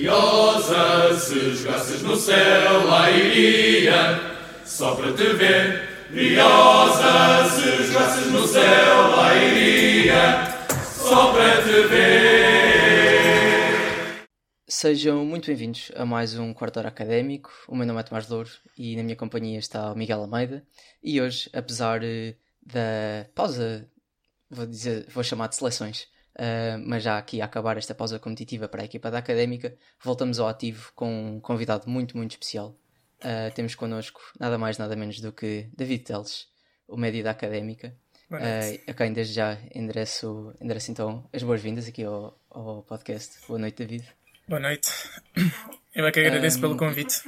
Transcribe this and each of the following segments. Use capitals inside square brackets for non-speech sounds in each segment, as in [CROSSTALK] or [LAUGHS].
Briosa, se jogasses no céu, lá iria, só para te ver. Briosa, se jogasses no céu, lá iria, só para te ver. Sejam muito bem-vindos a mais um quarto hora académico. O meu nome é Tomás Louro e na minha companhia está o Miguel Almeida. E hoje, apesar eh, da pausa, vou dizer, vou chamar de seleções, Uh, mas já aqui a acabar esta pausa competitiva para a equipa da Académica, voltamos ao ativo com um convidado muito, muito especial. Uh, temos connosco nada mais, nada menos do que David Teles, o médio da Académica, uh, a quem desde já endereço, endereço então as boas-vindas aqui ao, ao podcast. Boa noite, David. Boa noite. Eu é que agradeço um, pelo convite.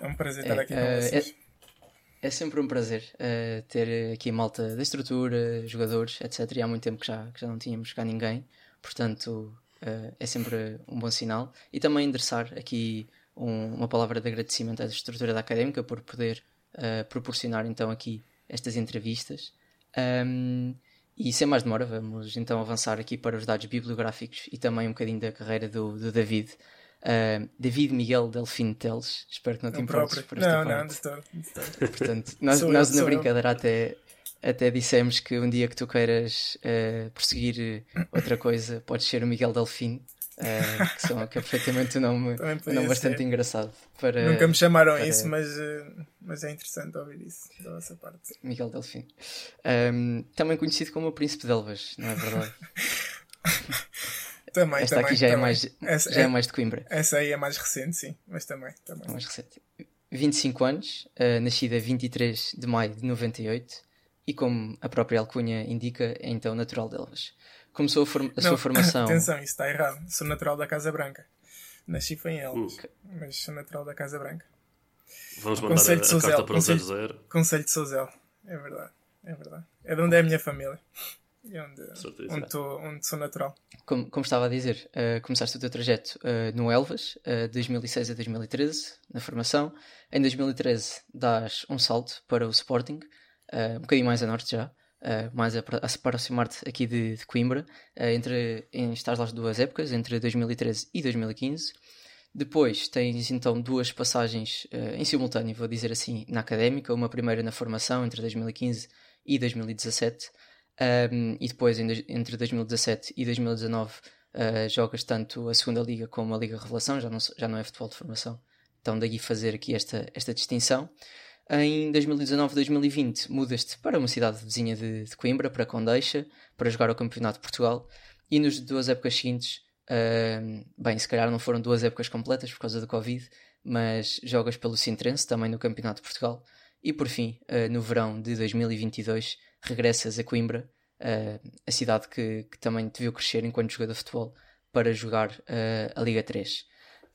É um prazer estar é, aqui com vocês. É, é sempre um prazer uh, ter aqui malta da estrutura, jogadores, etc. E há muito tempo que já, que já não tínhamos cá ninguém, portanto uh, é sempre um bom sinal. E também endereçar aqui um, uma palavra de agradecimento à estrutura da académica por poder uh, proporcionar então aqui estas entrevistas. Um, e sem mais demora, vamos então avançar aqui para os dados bibliográficos e também um bocadinho da carreira do, do David. Uh, David Miguel Delfino Teles, espero que não te importes por esta não, parte. Não, não, estou. Portanto, nós, nós na brincadeira até, até dissemos que um dia que tu queiras uh, prosseguir outra coisa, podes ser o Miguel Delfino, uh, que, são, que é perfeitamente um nome, um nome bastante ser. engraçado. Para, Nunca me chamaram para... isso, mas, mas é interessante ouvir isso da vossa parte. Miguel Delfino. Um, também conhecido como o Príncipe de Elvas, não é verdade? [LAUGHS] Também, Esta também, aqui já, também. É, mais, essa, já é, é, mais de Coimbra. Essa aí é mais recente, sim, mas também. também. É mais recente. 25 anos, uh, nascida 23 de maio de 98 e, como a própria alcunha indica, é então natural de Elvas. Começou a, form a Não, sua [COUGHS] formação. Atenção, isso está errado. Sou natural da Casa Branca. Nasci foi em Elvas, uh. mas sou natural da Casa Branca. Vamos mandar Conselho a, a carta para o Conselho, 00. Conselho de Souzel, é verdade. É verdade. É de onde é a minha família. E onde, onde, tô, onde sou natural. Como, como estava a dizer, uh, começaste o teu trajeto uh, no Elvas, uh, 2006 a 2013, na formação. Em 2013 dás um salto para o Sporting, uh, um bocadinho mais a norte já, mais a, a aproximar-te aqui de, de Coimbra. entre, em, estás lá as duas épocas, entre 2013 e 2015. Depois tens então duas passagens em simultâneo, vou dizer assim, na académica. Uma primeira na formação, entre 2015 e 2017 um, e depois, entre 2017 e 2019, uh, ah, jogas tanto a segunda liga como a Liga Revelação, já não, já não é futebol de formação. Então, daí fazer aqui esta, esta distinção. Em 2019-2020, mudas-te para uma cidade vizinha de, de, Coimbra, para Condeixa, para jogar o Campeonato de Portugal. E nas duas épocas seguintes, uh, bem, se calhar não foram duas épocas completas por causa do Covid, mas jogas pelo Sintrense, também no Campeonato de Portugal. E por fim, uh, no verão de 2022, regressas a Coimbra, uh, a cidade que, que, também te viu crescer enquanto jogador de futebol, para jogar uh, a Liga 3.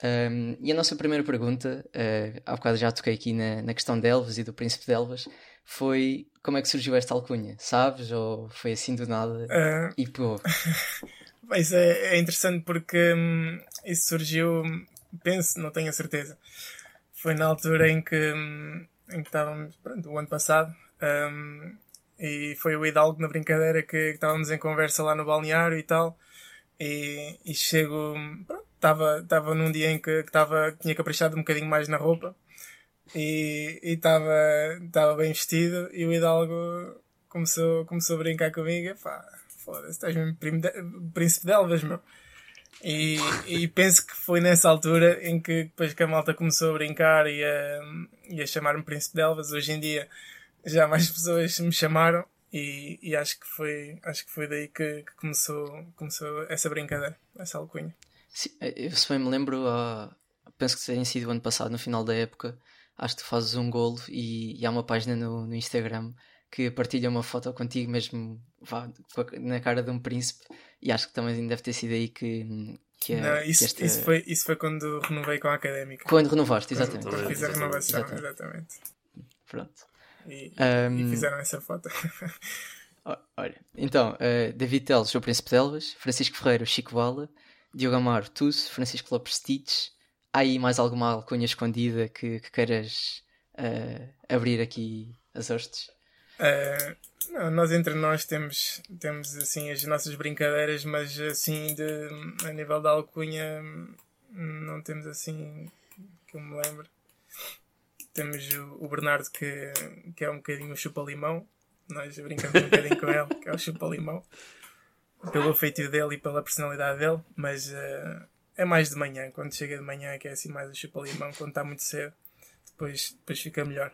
Um, e a nossa primeira pergunta, uh, há bocado já toquei aqui na, na questão de Elvas e do Príncipe de Elvas, foi como é que surgiu esta alcunha? Sabes? Ou foi assim do nada? Uh... E pô. [LAUGHS] Isso é, é interessante porque hum, isso surgiu, penso, não tenho a certeza. Foi na altura em que, hum, em que estávamos, pronto, o ano passado, um, e foi o Hidalgo na brincadeira que, que estávamos em conversa lá no balneário e tal. E, e chego, estava estava num dia em que, que tava, tinha caprichado um bocadinho mais na roupa e estava estava bem vestido e o Hidalgo começou, começou a brincar comigo. Pá, foda-se, estás mesmo de, príncipe de Elvas, meu. E, e penso que foi nessa altura em que depois que a malta começou a brincar e a, e a chamar-me príncipe de Elvas. Hoje em dia já mais pessoas me chamaram e, e acho que foi acho que foi daí que, que, começou começou essa brincadeira essa alcunha Sim, eu se bem me lembro uh, penso que tenha sido o ano passado no final da época acho que fazes um golo e, e há uma página no, no, Instagram que partilha uma foto contigo mesmo vá, na cara de um príncipe e acho que também deve ter sido aí que, que, Não, isso, que esta... isso, foi, isso foi quando renovei com a académica quando renovaste, exatamente quando fiz a renovação, exatamente. exatamente. Pronto. E, um... e fizeram essa foto. Olha, então, uh, David Teles, o Príncipe de Elvas, Francisco Ferreira, o Chico Bala, Diogo Amaro, Tusso, Francisco Lopes Stitch. Há aí mais alguma alcunha escondida que, que queiras uh, abrir aqui as hostes? Uh, não, nós entre nós temos, temos assim as nossas brincadeiras, mas assim de, a nível da alcunha não temos assim que eu me lembro. Temos o, Bernardo que, que é um bocadinho o chupa-limão. Nós brincamos um bocadinho com ele, que é o chupa-limão. Pelo feitio dele e pela personalidade dele, mas uh, é mais de manhã. Quando chega de manhã que é assim mais o chupa-limão. Quando está muito cedo, depois, depois fica melhor.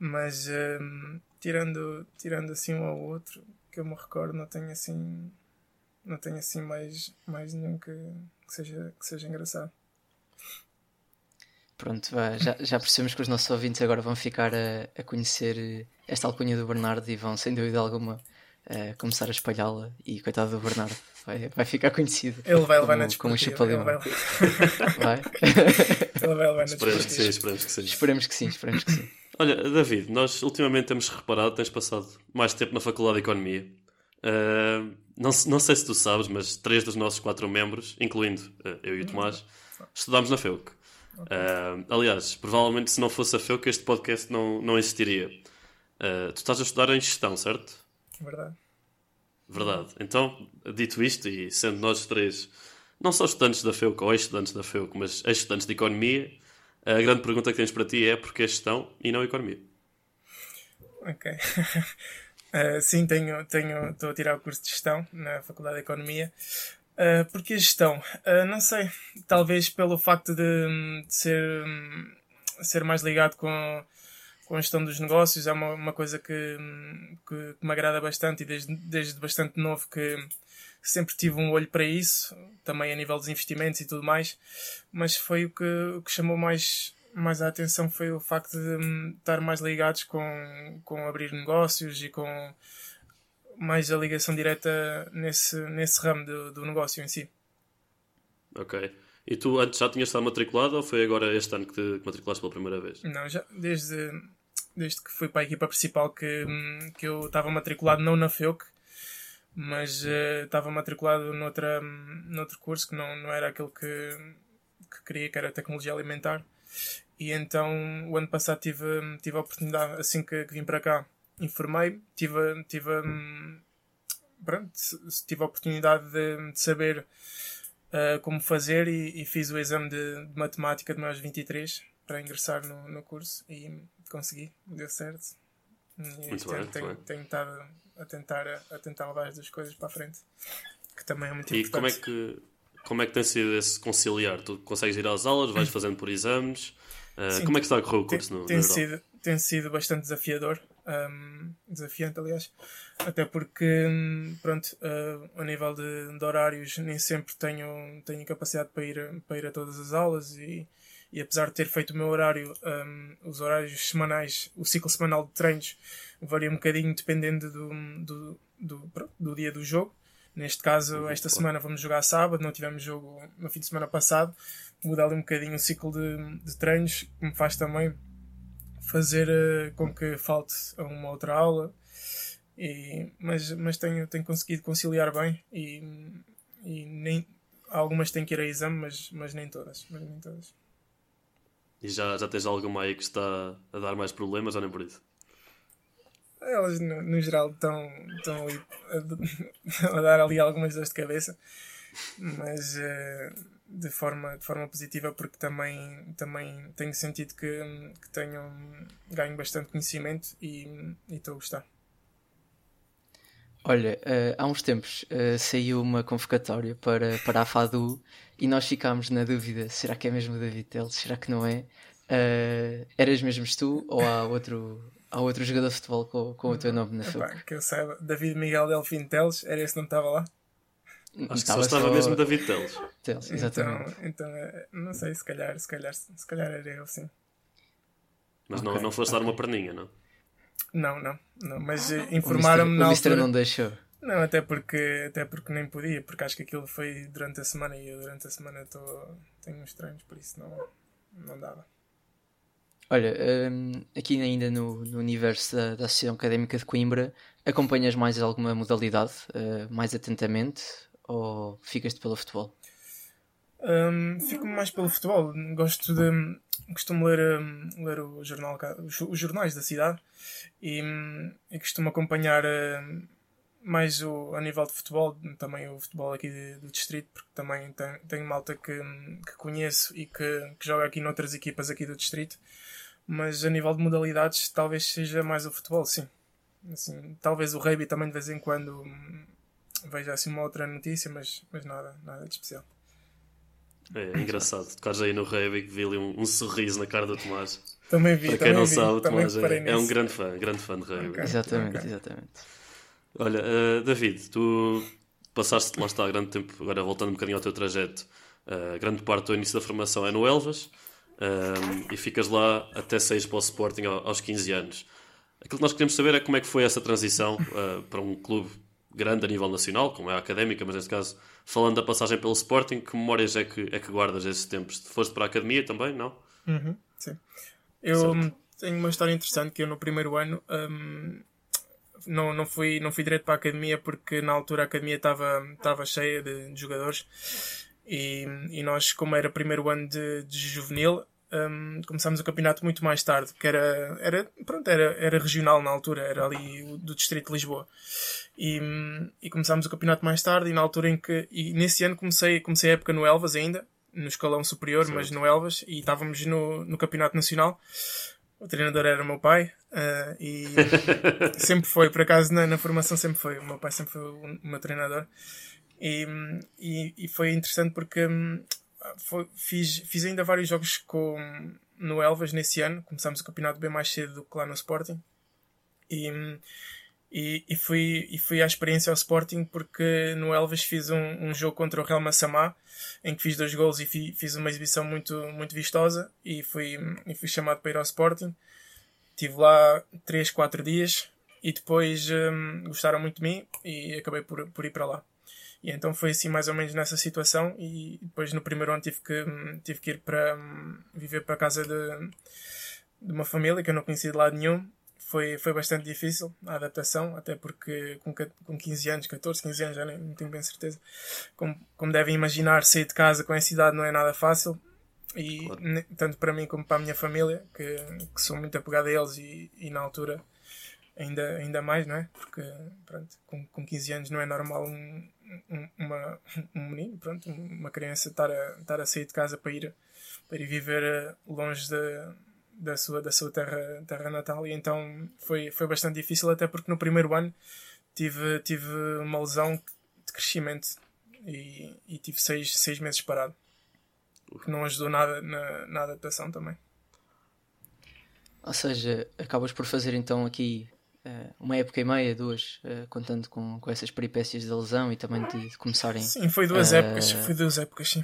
Mas uh, tirando, tirando assim um ao outro, que eu me recordo, não tenho assim. Não tenho assim mais, mais nenhum que, que, seja, que seja engraçado. Pronto, já, já percebemos que os nossos ouvintes agora vão ficar a, a conhecer esta alcunha do Bernardo e vão, sem dúvida alguma, a começar a espalhá-la. E coitado do Bernardo, vai, vai ficar conhecido. Ele vai levar como, na como um chupa Vai? [LAUGHS] vai? [LAUGHS] Ele vai levar na esperemos que sim, esperemos que sim. Esperemos que sim, esperemos que sim. Olha, David, nós ultimamente temos reparado, tens passado mais tempo na Faculdade de Economia. Uh, não, não sei se tu sabes, mas três dos nossos quatro membros, incluindo uh, eu e o Tomás, estudámos na FEUC. Uh, aliás, provavelmente se não fosse a FEUC este podcast não, não existiria. Uh, tu estás a estudar em gestão, certo? Verdade. Verdade. Então, dito isto, e sendo nós três não só estudantes da FEUC ou ex-estudantes da FEUC, mas ex-estudantes de Economia, a grande pergunta que tens para ti é porque é gestão e não Economia? Ok. uh, [LAUGHS] sim, tenho, tenho, estou a tirar o curso de gestão na Faculdade de Economia. Uh, porque a gestão? Uh, não sei. Talvez pelo facto de, de ser, ser mais ligado com, com a gestão dos negócios. É uma, uma coisa que, que, que me agrada bastante e desde, desde bastante novo que sempre tive um olho para isso, também a nível dos investimentos e tudo mais. Mas foi o que, o que chamou mais, mais a atenção foi o facto de estar mais ligados com, com abrir negócios e com mais a ligação direta nesse, nesse ramo do, do negócio em si. Ok. E tu antes já tinhas estado matriculado ou foi agora este ano que te matriculaste pela primeira vez? Não, já desde, desde que fui para a equipa principal que, que eu estava matriculado não na FEUC, mas uh, estava matriculado noutra, noutro curso que não, não era aquele que, que queria, que era Tecnologia Alimentar. E então o ano passado tive, tive a oportunidade, assim que, que vim para cá, informei, tive, tive, pronto, tive a oportunidade de, de saber uh, como fazer e, e, fiz o exame de, de matemática de mais 23 para ingressar no, no curso e consegui, deu certo. E muito bem, tenho, muito tenho, estado a tentar, a tentar levar as duas coisas para a frente, que também é muito e importante. E como é que como é que tem sido esse conciliar? Tu consegues ir às aulas, vais [LAUGHS] fazendo por exames? Uh, Sim, como é que está a correr o curso tem, no, tem sido, tem sido bastante desafiador um, desafiante, aliás, até porque, pronto, uh, a nível de, de, horários, nem sempre tenho, tenho capacidade para ir, para ir a todas as aulas e, e apesar de ter feito o meu horário, um, os horários semanais, o ciclo semanal de treinos varia um bocadinho dependendo do, do, do, do dia do jogo. Neste caso, uhum, esta semana vamos jogar sábado, não tivemos jogo no fim de semana passado. Muda ali um bocadinho o ciclo de, de treinos, que me faz também fazer uh, com que falte a uma outra aula. E, mas mas tenho, tenho conseguido conciliar bem e, e nem, algumas têm que ir a exame, mas, mas nem todas. Mas nem todas. E já, já tens alguma aí que está a dar mais problemas ou nem por isso? Elas, no, no geral, estão, estão a, [LAUGHS] a, dar ali algumas dores de cabeça, mas. Uh, de forma, de forma positiva porque também, também tenho sentido que, que tenho ganho bastante conhecimento e estou a gostar. Olha, uh, há uns tempos uh, saiu uma convocatória para, para a FADU e nós ficámos na dúvida: será que é mesmo o David Teles? Será que não é? Uh, eras mesmo tu ou há outro, há outro jogador de futebol com, com o teu nome na FUC? Que eu saiba, David Miguel Delfim Teles, era esse que não estava lá? Acho que só estava só... mesmo David Teles. Teles, exatamente. Então, então, não sei, se calhar, se calhar, se calhar era eu, sim. Mas okay, não, não foste okay. dar uma perninha, não? Não, não, não mas eh, informaram-me na altura... O não deixou. Não, até porque, até porque nem podia, porque acho que aquilo foi durante a semana e eu durante a semana tô, tenho uns treinos, por isso não, não dava. Olha, um, aqui ainda no, no universo da, da Associação Académica de Coimbra, acompanhas mais alguma modalidade, uh, mais atentamente, ou ficas-te pelo futebol? Um, fico mais pelo futebol. Gosto de. Costumo ler, um, ler o jornal, os, jornais da cidade e, um, e costumo acompanhar mais o, a nível de futebol, também o futebol aqui do distrito, porque também tenho, tenho malta que, que conheço e que, que joga aqui noutras equipas aqui do distrito. Mas a nível de modalidades, talvez seja mais o futebol, sim. Assim, talvez o rugby também de vez em quando veja assim uma outra notícia, mas, mas nada, nada de especial. É, engraçado, tocares aí no rugby vi ali um, um, sorriso na cara do Tomás. Também vi, Para quem não vi, sabe, o Tomás é, é, um grande fã, grande fã de rugby. Okay, exatamente, okay. exatamente. Olha, uh, David, tu passaste, lá está, grande tempo, agora voltando um bocadinho ao teu trajeto, uh, grande parte do início da formação é no Elvas uh, e ficas lá até sair para o Sporting aos 15 anos. Aquilo que nós queremos saber é como é que foi essa transição para um clube grande a nível nacional, como é a académica, mas neste caso, falando da passagem pelo Sporting, que memórias é que, é que guardas esses tempos? Foste para a academia também, não? Uhum, sim. Eu certo. tenho uma história interessante que eu no primeiro ano um, não, não, fui, não fui direto para a academia porque na altura a academia estava, estava cheia de, de jogadores e, e nós, como era primeiro ano de, de juvenil, um, começámos o campeonato muito mais tarde, que era, era, pronto, era, era regional na altura, era ali do distrito de Lisboa. E, e começámos o campeonato mais tarde e na altura em que, e nesse ano comecei, comecei a época no Elvas ainda, no escalão superior, mas no Elvas, e estávamos no, no campeonato nacional. O treinador era o meu pai uh, e [LAUGHS] sempre foi, por acaso na, na, formação sempre foi, o meu pai sempre foi o, meu treinador. E, e, e foi interessante porque foi, fiz, fiz ainda vários jogos com, no Elvas nesse ano. Começámos o campeonato bem mais cedo do que lá no Sporting. E, e, e, fui, e fui à experiência ao Sporting porque no Elvas fiz um, um jogo contra o Real Massamá em que fiz dois gols e fi, fiz uma exibição muito, muito vistosa e fui, e fui chamado para ir ao Sporting. Estive lá 3, 4 dias e depois hum, gostaram muito de mim e acabei por, por ir para lá. E então foi assim mais ou menos nessa situação e depois no primeiro ano tive que, tive que ir para viver para a casa de, de uma família que eu não conhecia de lado nenhum. Foi, foi bastante difícil a adaptação, até porque com, com 15 anos, 14, 15 anos, já nem, não tenho bem certeza. Como, como devem imaginar, sair de casa com essa idade não é nada fácil. E claro. tanto para mim como para a minha família, que, que sou muito apegado a eles e, e na altura ainda, ainda mais, não é? Porque pronto, com, com 15 anos não é normal um, um, uma, um menino, pronto, uma criança estar a, estar a sair de casa para ir, para ir viver eh, longe da, da sua, da sua terra, terra natal e então foi, foi bastante difícil até porque no primeiro ano tive, tive uma lesão de crescimento e, e tive seis, seis meses parado que não ajudou nada na, na adaptação também. Ou seja, acabas por fazer então aqui uma época e meia, duas, uh, contando com, com essas peripécias da lesão e também de, de começarem. Sim, foi duas uh, épocas, foi duas épocas, sim.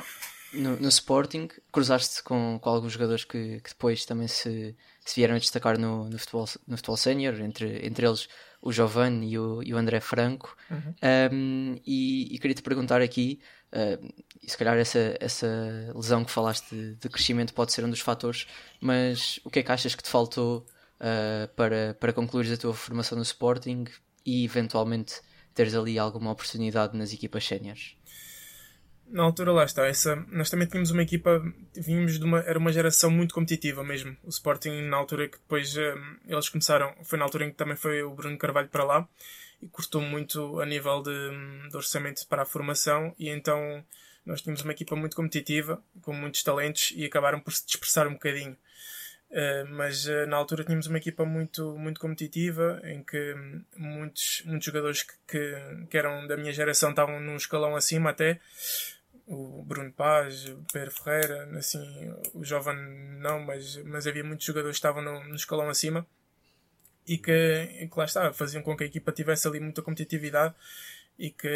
No, no Sporting, cruzaste com, com alguns jogadores que, que depois também se, se vieram a destacar no, no futebol, no futebol sénior, entre, entre eles o Giovanni e o, e o André Franco. Uhum. Um, e, e queria te perguntar aqui, uh, se calhar essa, essa lesão que falaste de, de, crescimento pode ser um dos fatores, mas o que é que achas que te faltou uh, para, para concluires a tua formação no Sporting e eventualmente teres ali alguma oportunidade nas equipas séniores? Na altura lá está, essa, nós também tínhamos uma equipa, vínhamos de uma, era uma geração muito competitiva mesmo. O Sporting na altura que depois eh, eles começaram, foi na altura em que também foi o Bruno Carvalho para lá e cortou muito a nível de, de orçamento para a formação e então nós tínhamos uma equipa muito competitiva, com muitos talentos e acabaram por se dispersar um bocadinho. Uh, mas uh, na altura tínhamos uma equipa muito, muito competitiva, em que muitos, muitos jogadores que, que, que, eram da minha geração estavam num escalão acima até. O Bruno Paz, o Pedro Ferreira, assim, o Jovem não, mas, mas havia muitos jogadores que estavam no, no escalão acima e que, que lá está, faziam com que a equipa tivesse ali muita competitividade e que,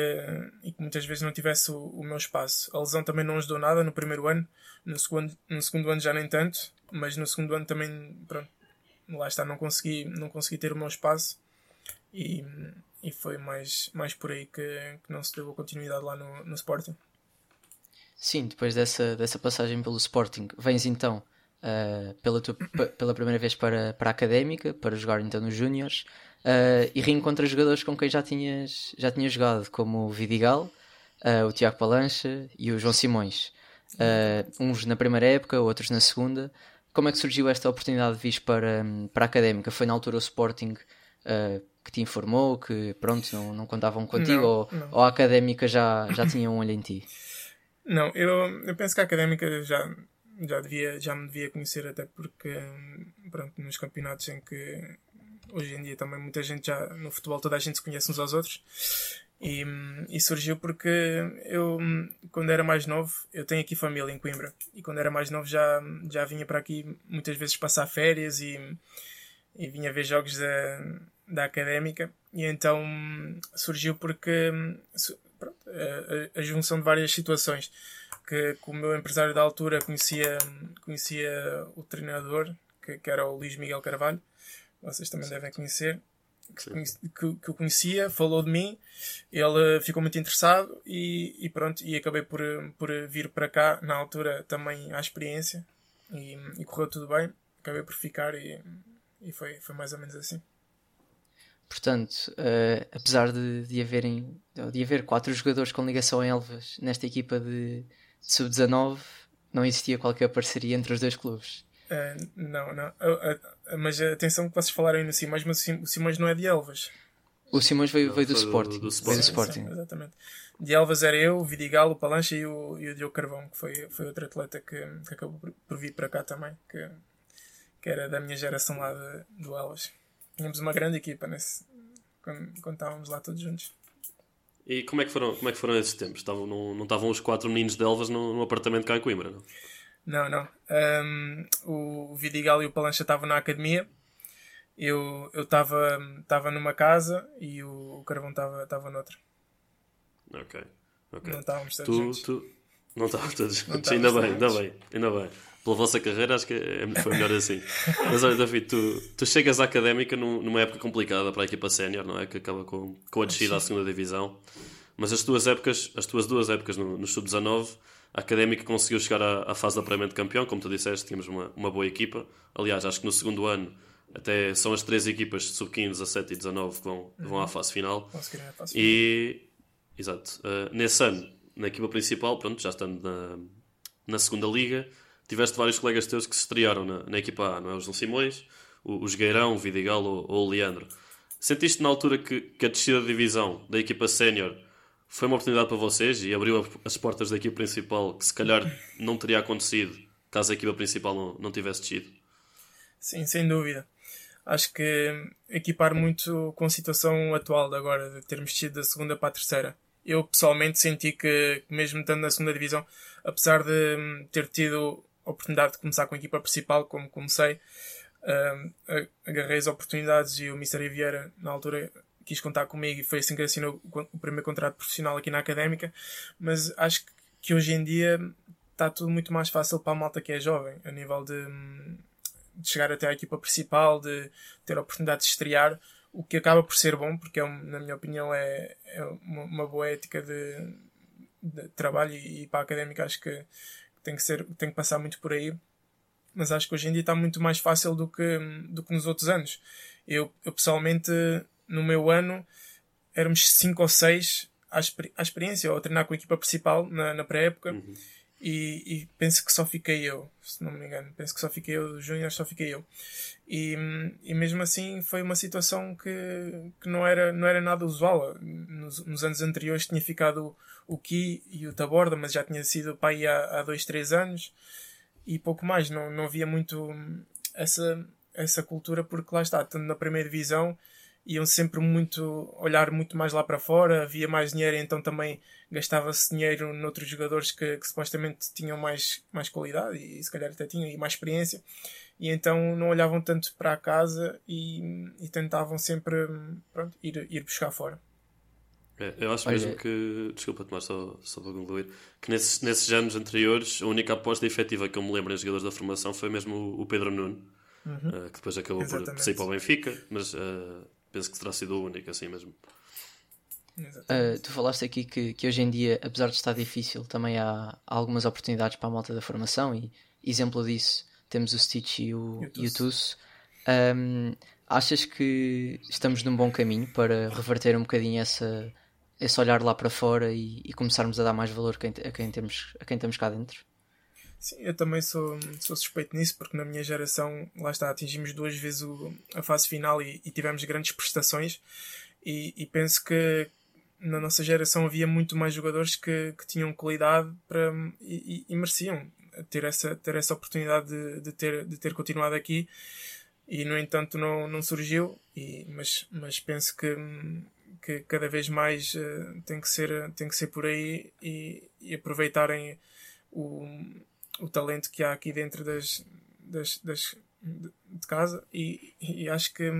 e que muitas vezes não tivesse o, o, meu espaço. A lesão também não ajudou nada no primeiro ano, no segundo, no segundo ano já nem tanto, mas no segundo ano também, pronto, lá está, não consegui, não consegui ter o meu espaço e, e foi mais, mais por aí que, que não se deu a continuidade lá no, no Sporting. Sim, depois dessa, dessa passagem pelo Sporting, vens então uh, pela, tua, pela primeira vez para, para a Académica, para jogar então nos Júniors, uh, e reencontras jogadores com quem já tinhas, já tinhas jogado, como o Vidigal, uh, o Tiago Palancha e o João Simões. uns na primeira época, outros na segunda como é que surgiu esta oportunidade de vir para, para a académica? Foi na altura o Sporting uh, que te informou, que pronto, não, não contavam contigo, Não, ou, não. ou a académica já, já tinha um olho em ti? Não, eu, eu penso que a académica já, já, devia, já me devia conhecer, até porque, pronto, nos campeonatos em que hoje em dia também muita gente já, no futebol, toda a gente se conhece uns aos outros. E, e surgiu porque eu, quando era mais novo, eu tenho aqui família em Coimbra, e quando era mais novo já, já vinha para aqui muitas vezes passar férias e, e vinha ver jogos da, da académica, e então surgiu porque pronto, a, a- junção de várias situações. Que, que o meu empresário da altura conhecia, conhecia o treinador, que, que era o Luís Miguel Carvalho, vocês também devem conhecer, que, que, o conhecia, falou de mim, ele ficou muito interessado e, e pronto, e acabei por, por vir para cá, na altura também à experiência, e, e correu tudo bem, acabei por ficar e, e foi, foi mais ou menos assim. Portanto, eh, apesar de, de, haverem, de haver quatro jogadores com ligação a Elvas nesta equipa de, de sub-19, não existia qualquer parceria entre os dois clubes. Uh, não, não. Uh, uh, mas atenção que vocês falaram aí no Simões, mas o Sim- o Simões não é de Elvas. O Simões veio, veio do do- Sporting. do do Sporting. Sporting. Sim, exatamente. De Elvas era eu, o Vidigal, o Palancha e o, e o Diogo Carvão, que foi, foi outro atleta que, que acabou por, vir para cá também, que, que era da minha geração lá de, do Elvas. Tínhamos uma grande equipa nesse, quando, quando estávamos lá todos juntos. E como é que foram, como é que foram esses tempos? Estavam, não, não estavam os quatro meninos de Elvas num apartamento cá em Coimbra, não? Não, não. Um, o Vidigal e o Palancha estavam na academia. Eu estava estava numa casa e o, o Carvão estava noutra. Ok, ok. Não estávamos todos Tu, juntos. tu... Não estávamos todos Não juntos. Ainda bem, ainda bem, ainda bem. Pela vossa carreira acho que é- foi melhor assim. Mas olha, David, tu, tu chegas à académica num- numa época complicada para a equipa sénior, não é? Que acaba com, com a descida à segunda divisão. Mas as tuas épocas, as tuas duas épocas no, no Sub-19, a académica conseguiu chegar à, à fase de apuramento de campeão, como tu disseste, tínhamos uma, uma boa equipa. Aliás, acho que no segundo ano até são as três equipas de Sub-15, 17 e 19 que vão, que vão à fase final. A passo. E, exato, uh, nesse ano, na equipa principal, pronto, já estando na, na segunda liga, tiveste vários colegas teus que se estrearam na, na equipa A, não é? O João Simões, o, o Jogueirão, o Vidigal ou, ou o Leandro. Sentiste na altura que, que a descida de divisão da equipa sénior foi uma oportunidade para vocês e abriu as portas da equipa principal que se calhar não teria acontecido caso a equipa principal não, não tivesse descido? Sim, sem dúvida. Acho que equipar muito com a situação atual de agora, de termos descido da segunda para a terceira. Eu pessoalmente senti que, mesmo estando na segunda divisão, apesar de hum, ter tido a oportunidade de começar com a equipa principal, como comecei, hum, agarrei as oportunidades e o Mr. Vieira, na altura, quis contar comigo e foi assim que assinou o primeiro contrato profissional aqui na académica. Mas acho que- hoje em dia está tudo muito mais fácil para a malta que é jovem, a nível de, hum, de chegar até à equipa principal, de ter a oportunidade de estrear, o que acaba por ser bom, porque é, na minha opinião é, é uma, uma boa ética de, de trabalho e, e para a académica acho que tem que, ser, tem que passar muito por aí. Mas acho que hoje em dia está muito mais fácil do que, do que nos outros anos. Eu, eu pessoalmente, no meu ano, éramos 5 ou 6 à, experi- à experiência, ou a treinar com a equipa principal na, na pré-época. E, e penso que só fiquei eu, se não me engano. Penso que só fiquei eu, do Júnior só fiquei eu. E, e mesmo assim foi uma situação que, que não, era, não era nada usual. Nos, nos anos anteriores tinha ficado o, o Ki e o Taborda, mas já tinha sido para aí há, há dois, três anos e pouco mais. Não, não havia muito essa, essa cultura, porque lá está, estando na primeira divisão, iam sempre muito olhar muito mais lá para fora, havia mais dinheiro, então também gastava-se dinheiro noutros jogadores que, que supostamente tinham mais, mais qualidade e se calhar até tinham e mais experiência, e então não olhavam tanto para a casa e, e tentavam sempre pronto, ir, ir buscar fora. É, eu acho Olha- mesmo que, desculpa Tomás, só, só para concluir, que nesses, nesses anos anteriores a única aposta efetiva que eu me lembro em jogadores da formação foi mesmo o, o Pedro Nuno, eh, que depois acabou por Exatamente. sair para o Benfica, mas eh, penso que terá sido o único assim mesmo. Uh, tu falaste aqui que, que hoje em dia, apesar de estar difícil, também há, há algumas oportunidades para a malta da formação e exemplo disso temos o Stitch e o, E o. Tusso. Um, achas que estamos num bom caminho para reverter um bocadinho essa, esse olhar lá para fora e, e começarmos a dar mais valor a quem, a quem temos, a quem estamos cá dentro? Sim, eu também sou, sou suspeito nisso, porque na minha geração, lá está, atingimos duas vezes o, a fase final e, e tivemos grandes prestações. E, e, penso que na nossa geração havia muito mais jogadores que, que tinham qualidade para, e, e, mereciam ter essa, ter essa oportunidade de, de, ter, de ter continuado aqui. E no entanto não, não surgiu, e, mas, mas penso que, que cada vez mais uh, tem, que ser, tem que ser por aí e, e aproveitarem o, o talento que há aqui dentro das, das, das de casa e, e acho que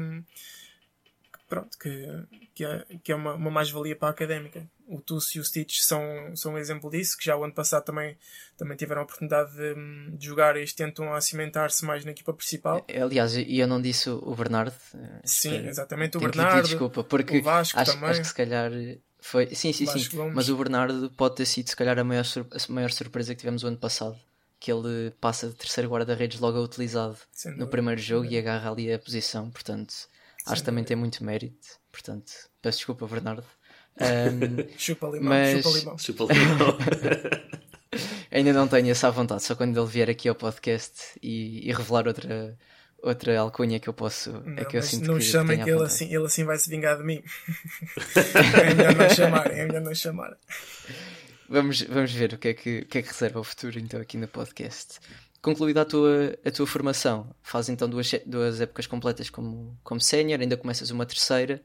pronto, que, que é, que é uma, uma mais-valia para a académica. O Tuss e o Stitch são, são um exemplo disso, que já o ano passado também, também tiveram a oportunidade de, de jogar e tentam a cimentar-se mais na equipa principal. É, aliás, e eu não disse o Bernardo. Eh, sim, exatamente, o Bernardo. Desculpa, porque o Vasco acho, também. acho que se calhar foi. Sim, sim, sim. Mas o Bernardo pode ter sido, se calhar, a maior, a maior surpresa que tivemos o ano passado que ele passa de terceiro guarda-redes logo a utilizado no primeiro jogo e agarra ali a posição, portanto acho que também tem muito mérito. Portanto, peço desculpa, Bernardo. [LAUGHS] Um, chupa limão, mas... chupa limão. [LAUGHS] [LAUGHS] Chupa limão. Ainda não tenho essa vontade, só quando ele vier aqui ao podcast e, e revelar outra, outra alcunha que eu posso. Não, é que eu sinto não que chamem que ele assim, ele assim vai se vingar de mim. é melhor não chamar, é melhor não chamar. Vamos, vamos ver o que, é que, o que é que reserva o futuro então aqui no podcast concluída a tua, a tua formação, fazes então duas, duas épocas completas como, como sénior, ainda começas uma terceira,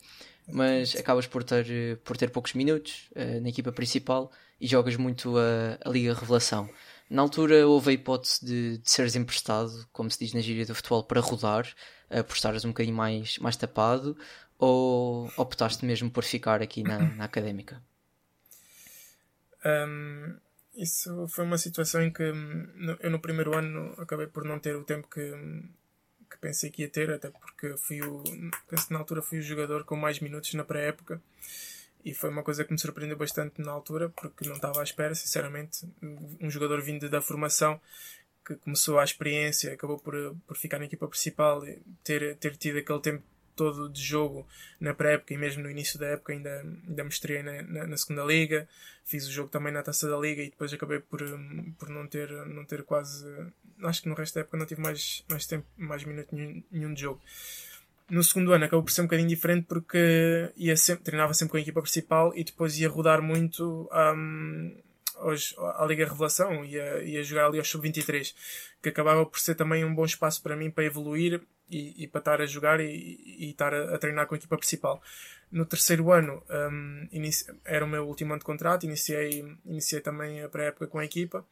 mas acabas por ter, por ter poucos minutos uh, na equipa principal e jogas muito a, a Liga Revelação. Na altura houve a hipótese de, de seres emprestado, como se diz na gíria do futebol, para rodar, uh, por estares um bocadinho mais, mais tapado, ou optaste mesmo por ficar aqui na, na académica? Um, isso foi uma situação em que hum, eu no primeiro ano acabei por não ter o tempo que, hum, que pensei que ia ter, até porque fui o, penso que na altura fui o jogador com mais minutos na pré-época e foi uma coisa que me surpreendeu bastante na altura porque não estava à espera, sinceramente, um jogador vindo da formação que começou a experiência, acabou por, por ficar na equipa principal, ter, ter tido aquele tempo todo de jogo na pré-época e mesmo no início da época ainda, ainda mostrei na, na, na, segunda liga, fiz o jogo também na taça da liga e depois acabei por, por não, ter, não ter quase. Acho que no resto da época não tive mais, mais tempo, mais minuto nenhum, nenhum de jogo. No segundo ano acabou por ser um bocadinho diferente porque ia sempre, treinava sempre com a equipa principal e depois ia rodar muito um, aos, à Liga Revelação, ia, ia jogar ali ao Sub-23, que acabava por ser também um bom espaço para mim para evoluir e, e para estar a jogar e, e estar a, a, treinar com a equipa principal. No terceiro ano um, era o meu último ano de contrato, iniciei, iniciei também a pré-época com a equipa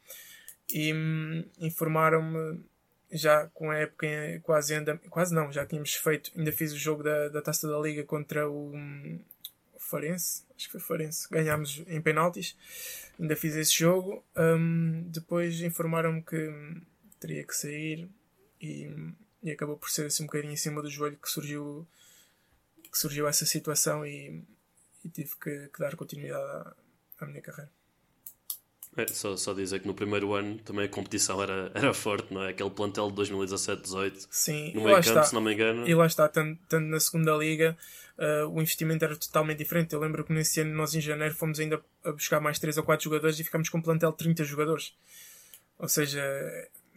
e um, informaram-me já com a época quase ainda, quase não, já tínhamos feito, ainda fiz o jogo da, da Taça da Liga contra o, um, Farense, acho que foi Farense, ganhámos em penaltis, ainda fiz esse jogo, hum, depois informaram-me que teria que sair e e acabou por ser assim um bocadinho em cima do joelho que surgiu que surgiu essa situação e, e tive que, que, dar continuidade à, à minha carreira. É, só, só dizer que no primeiro ano também a competição era, era forte, não é? Aquele plantel de 2017-18 Sim, no meio campo, está. se não me engano. E lá está, tanto, tanto na segunda liga, uh, o investimento era totalmente diferente. Eu lembro que nesse ano, nós em janeiro, fomos ainda a buscar mais 3 ou 4 jogadores e ficámos com um plantel de 30 jogadores. Ou seja,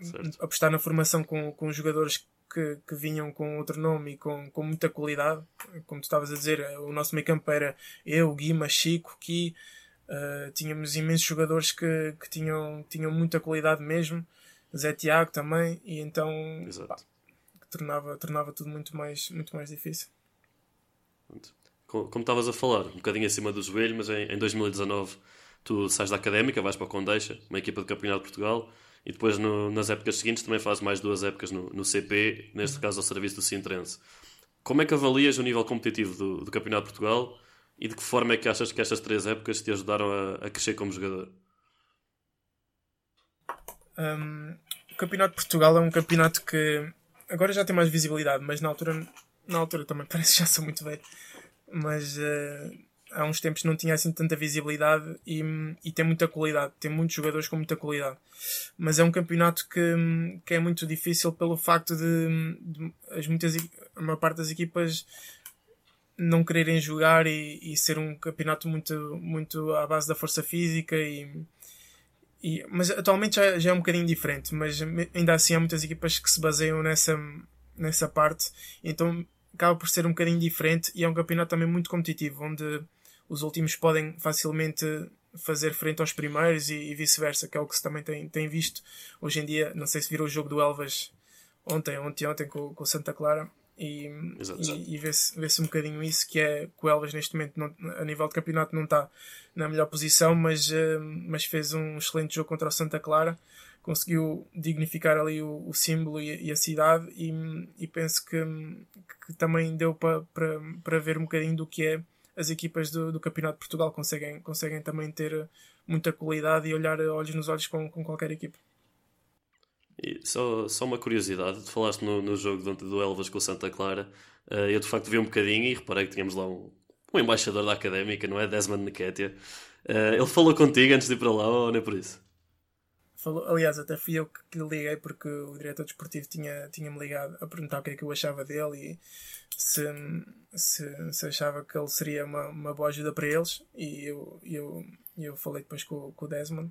certo. apostar na formação com, com jogadores que, que vinham com outro nome e com, com muita qualidade. Como tu estavas a dizer, o nosso meio campo era eu, Guima, Chico, Ki. Uh, tínhamos imensos jogadores que, que tinham, tinham muita qualidade mesmo. Zé Tiago também. E então pá, tornava, tornava tudo muito mais, muito mais difícil. Como estavas a falar, um bocadinho acima do joelho, mas em, em 2019 tu sais da Académica, vais para a Condeixa, uma equipa de Campeonato de Portugal, e depois no, nas épocas seguintes também faz mais duas épocas no, no CP, neste caso ao serviço do Sintrense. Como é que avalias o nível competitivo do, do Campeonato de Portugal e de que forma é que achas que estas três épocas te ajudaram a, a crescer como jogador? Um, o Campeonato de Portugal é um campeonato que agora já tem mais visibilidade, mas na altura, na altura também [LAUGHS] parece que já sou muito velho. Mas uh, há uns tempos não tinha assim tanta visibilidade e, e tem muita qualidade, tem muitos jogadores com muita qualidade. Mas é um campeonato que, que é muito difícil pelo facto de, de as muitas, a maior parte das equipas não quererem jogar e, e, ser um campeonato muito, muito à base da força física e, e, mas atualmente já, já é um bocadinho diferente, mas ainda assim há muitas equipas que se baseiam nessa, nessa parte, então acaba por ser um bocadinho diferente e é um campeonato também muito competitivo, onde os últimos podem facilmente fazer frente aos primeiros e, e vice-versa, que é o que se também tem, tem visto hoje em dia. Não sei se viram o jogo do Elvas ontem, ontem, ontem com, com Santa Clara. E, e, e vê-se vê um bocadinho isso, que é que o Elvas neste momento não, a nível de campeonato não está na melhor posição, mas, uh, mas fez um excelente jogo contra o Santa Clara, conseguiu dignificar ali o, o símbolo e, e, a cidade e, e penso que, que também deu para para ver um bocadinho do que é as equipas do, do Campeonato de Portugal conseguem, conseguem também ter muita qualidade e olhar olhos nos olhos com, com qualquer equipa. E só, só uma curiosidade, tu falaste no, no jogo do, do Elvas com o Santa Clara, uh, eu de facto vi um bocadinho e reparei que tínhamos lá um, um embaixador da académica, não é? Desmond Nketiah. Uh, ele falou contigo antes de ir para lá ou não é por isso? Falou, aliás, até fui eu que lhe liguei porque o diretor desportivo tinha-me tinha ligado a perguntar o que é que eu achava dele e se, se, se achava que ele seria uma, uma boa ajuda para eles e eu, eu, eu falei depois com, com o Desmond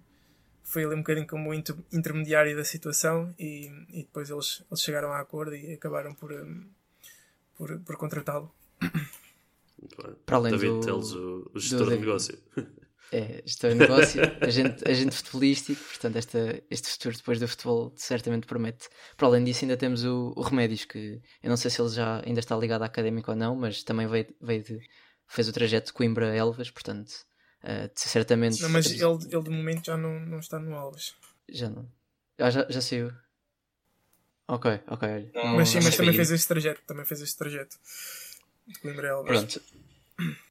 foi ali um bocadinho como inter, intermediário da situação e, e depois eles, eles chegaram a acordo e acabaram por, por, por contratá-lo. Para além David do, Teles, o, o gestor do, de negócio. É, gestor de negócio, agente, agente futebolístico, portanto esta, este futuro depois do futebol certamente promete. Para além disso ainda temos o, o Remédios, que eu não sei se ele já ainda está ligado à académica ou não, mas também veio, veio de, fez o trajeto de Coimbra-Elvas, portanto uh, certamente... Não, mas ele, ele de momento já não, não está no Alves. Já não. Ah, já, já saiu. Ok, ok. Não, mas sim, mas também fez este trajeto, também fez este trajeto. De Coimbra-Elvas. Pronto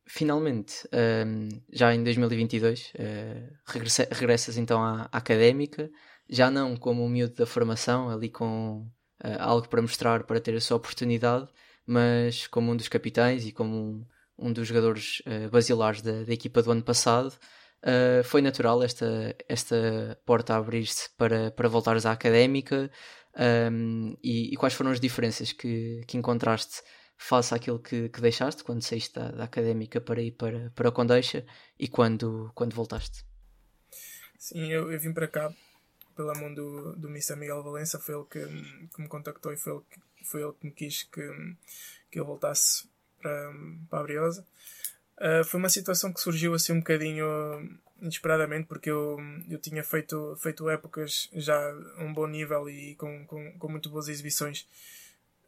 finalmente, um, já em 2022, uh, regressa, regressas então à, à, académica, já não como um miúdo da formação, ali com uh, algo para mostrar, para ter a sua oportunidade, mas como um dos capitães e como um, um dos jogadores uh, basilares da, da, equipa do ano passado. Uh, foi natural esta, esta porta abrir-se para, para voltares à académica um, e, e, quais foram as diferenças que, que encontraste face àquilo que, que deixaste quando saíste da, da, académica para ir para, para a Condeixa e quando, quando voltaste? Sim, eu, eu vim para cá pela mão do, do Mr. Miguel Valença, foi ele que, que me contactou e foi ele que, foi ele que me quis que, que eu voltasse para, para a Briosa. Uh, foi uma situação que surgiu assim um bocadinho inesperadamente, porque eu, eu tinha feito, feito épocas já a um bom nível e com, com, com muito boas exibições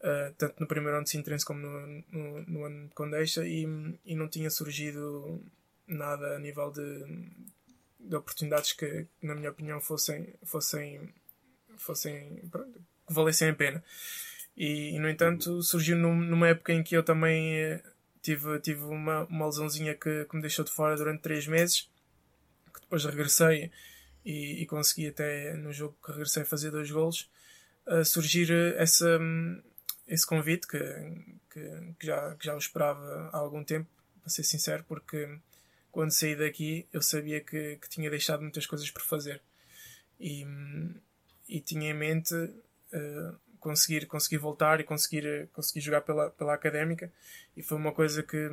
uh, tanto no primeiro ano de Sintrense como no, no, no, ano de Condeixa, e, e não tinha surgido nada a nível de, de oportunidades que, na minha opinião, fossem, fossem, fossem pronto, que valessem a pena. E, e, no entanto, surgiu num, numa época em que eu também eh, tive, tive uma, uma lesãozinha que, que me deixou de fora durante três meses, que depois regressei e, e consegui até no jogo que regressei fazer dois golos, uh, surgir essa, esse convite que, que, que, já, que já o esperava há algum tempo, para ser sincero, porque quando saí daqui eu sabia que, que tinha deixado muitas coisas por fazer. E, e tinha em mente uh, conseguir, conseguir voltar e conseguir, conseguir jogar pela, pela académica e foi uma coisa que,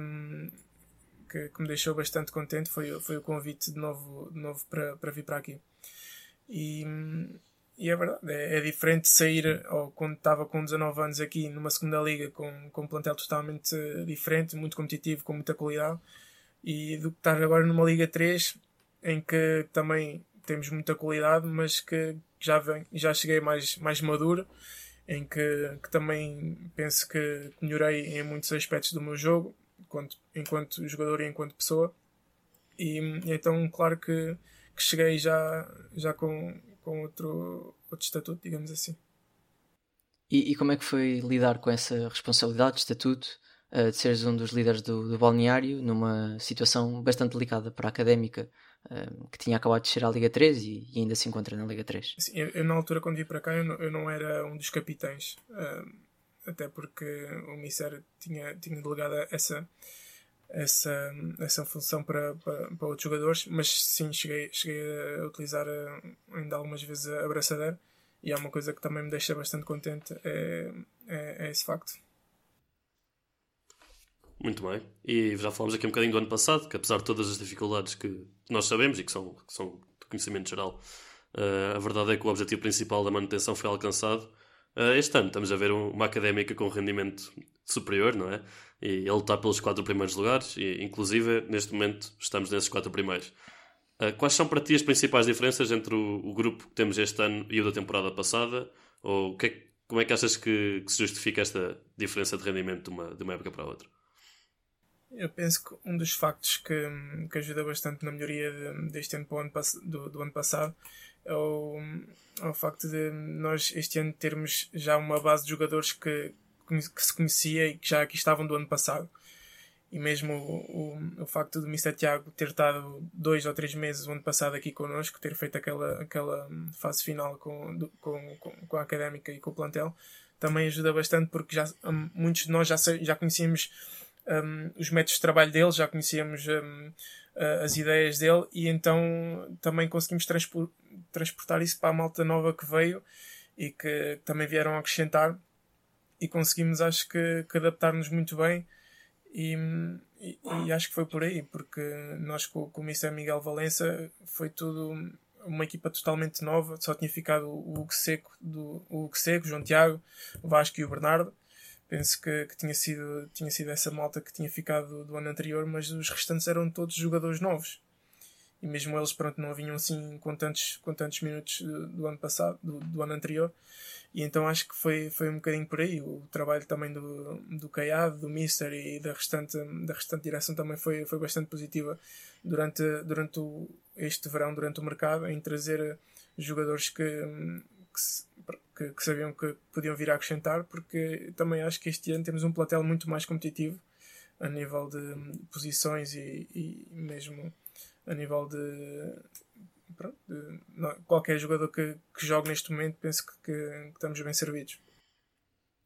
que, que, me deixou bastante contente foi, foi o convite de novo, de novo para, para vir para aqui. E e é verdade, é, é diferente sair, ou quando estava com 19 anos aqui numa segunda liga com, com um plantel totalmente diferente, muito competitivo, com muita qualidade, e do que estar agora numa Liga 3 em que também temos muita qualidade, mas que já, vem, já cheguei mais, mais maduro, em que, que também penso que melhorei em muitos aspectos do meu jogo, enquanto, enquanto jogador e enquanto pessoa. E então, claro que, que cheguei já, já com, com outro, outro estatuto, digamos assim. E, e como é que foi lidar com essa responsabilidade de estatuto, uh, de seres um dos líderes do, do balneário, numa situação bastante delicada para a académica, uh, que tinha acabado de chegar à Liga 3 e, e, ainda se encontra na Liga 3? Sim, eu, eu, na altura, quando vim para cá, eu não, eu não era um dos capitães, uh, até porque o Misser tinha, tinha delegado essa essa, essa função para, para, para, outros jogadores, mas sim, cheguei, cheguei a utilizar eh, ainda algumas vezes a abraçadeira e é uma coisa que também me deixa bastante contente, é, é, é esse facto. Muito bem. E já falamos aqui um bocadinho do ano passado, que apesar de todas as dificuldades que nós sabemos e que são, que são de conhecimento geral, Uh, a verdade é que o objetivo principal da manutenção foi alcançado. Uh, este ano estamos a ver um, uma académica com rendimento superior, não é? E ele está pelos quatro primeiros lugares, e inclusive neste momento estamos nesses quatro primeiros. Uh, quais são para ti as principais diferenças entre o, o, grupo que temos este ano e o da temporada passada? Ou que é, como é que achas que, que, se justifica esta diferença de rendimento de uma, de uma época para a outra? Eu penso que um dos factos que, que ajuda bastante na melhoria de, deste ano, ano do, do, ano passado é o, é facto de nós este ano termos já uma base de jogadores que, que se conhecia e que já aqui estavam do ano passado. E mesmo o, o, o facto do Mr. Tiago ter estado dois ou três meses o ano passado aqui connosco, ter feito aquela, aquela fase final com, com, com, com a académica e com o plantel, também ajuda bastante porque já, muitos de nós já, já conhecíamos um, os métodos de trabalho dele, já conhecíamos um, as ideias dele e então também conseguimos transportar isso para a malta nova que veio e que também vieram acrescentar. E conseguimos acho que, que adaptar-nos muito bem. E, e, e, acho que foi por aí porque nós com, com o Mr. Miguel Valença foi tudo uma equipa totalmente nova, só tinha ficado o Hugo Seco, do, o Hugo Seco, João Tiago, o Vasco e o Bernardo penso que, que, tinha, sido, tinha sido essa malta que tinha ficado do, ano anterior, mas os restantes eram todos jogadores novos. E mesmo eles, pronto, não vinham assim com tantos, com tantos minutos do, do ano passado, do, do, ano anterior. E então acho que foi, foi um bocadinho por aí. O trabalho também do, do Caiado, do Mister e da restante, da restante direção também foi, foi bastante positiva durante, durante o, este verão, durante o mercado, em trazer jogadores que, que, que, que, sabiam que podiam vir a acrescentar, porque também acho que este ano temos um platel muito mais competitivo a nível de posições e, e mesmo a nível de, pronto, de não, qualquer jogador que, que jogue neste momento, penso que, que estamos bem servidos.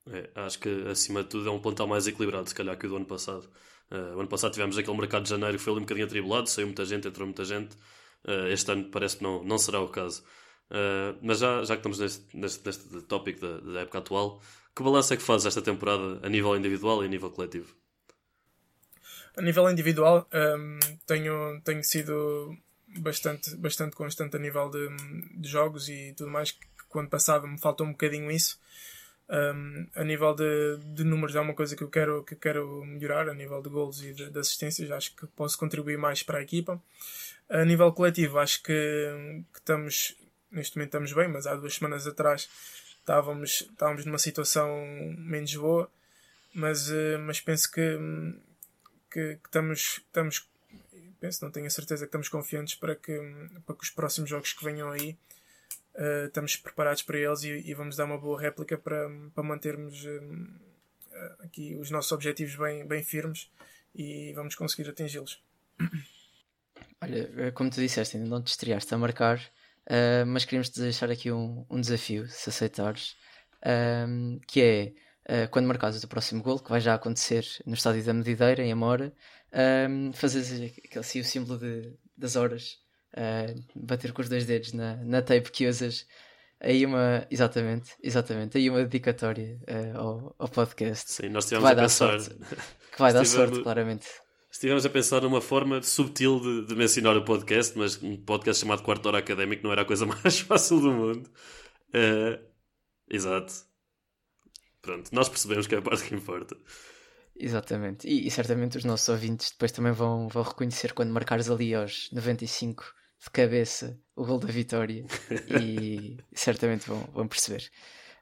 É, acho que acima de tudo é um plantel mais equilibrado, se calhar, que o do ano passado. Uh, o ano passado tivemos aquele mercado de janeiro que foi ali um bocadinho atribulado, saiu muita gente, entrou muita gente. Uh, este ano parece que não, não será o caso. Uh, mas já, já que estamos neste, neste, neste tópico da, da, época atual, que balanço é que fazes esta temporada a nível individual e a nível coletivo? A nível individual, um, tenho, tenho sido bastante, bastante constante a nível de, de jogos e tudo mais, que quando passado me faltou um bocadinho isso. Um, a nível de, de números é uma coisa que eu quero, que eu quero melhorar, a nível de gols e de, de assistências, acho que posso contribuir mais para a equipa. A nível coletivo, acho que, que estamos neste momento estamos bem, mas há duas semanas atrás estávamos, estávamos numa situação menos boa, mas, eh, mas penso que, que, que estamos, estamos penso, não tenho a certeza que estamos confiantes para que, para que os próximos jogos que venham aí uh, estamos preparados para eles e, e, vamos dar uma boa réplica para, para mantermos uh, aqui os nossos objetivos bem, bem firmes e vamos conseguir atingi-los. Olha, como tu disseste, ainda não te estreaste a marcar, Uh, mas queríamos te deixar aqui um, um desafio, se aceitares, um, que é uh, quando marcares o teu próximo gol, que vai já acontecer no estádio da Medideira, em Amora, um, fazeres aquele assim, o símbolo de, das horas, uh, bater com os dois dedos na, na tape que usas. Aí uma, exatamente, exatamente, aí uma dedicatória ao, ao podcast. Sim, nós tivemos a pensar. Sorte, que vai dar sorte, claramente. Estivemos a pensar numa forma subtil de, de, mencionar o podcast, mas um podcast chamado Quarto Hora Académico não era a coisa [LAUGHS] mais fácil do mundo. Uh, exato. Pronto, nós percebemos que é a parte que importa. Exatamente. E, e, certamente os nossos ouvintes depois também vão, vão reconhecer quando marcares ali aos 95 de cabeça o gol da vitória [LAUGHS] e certamente vão, vão perceber.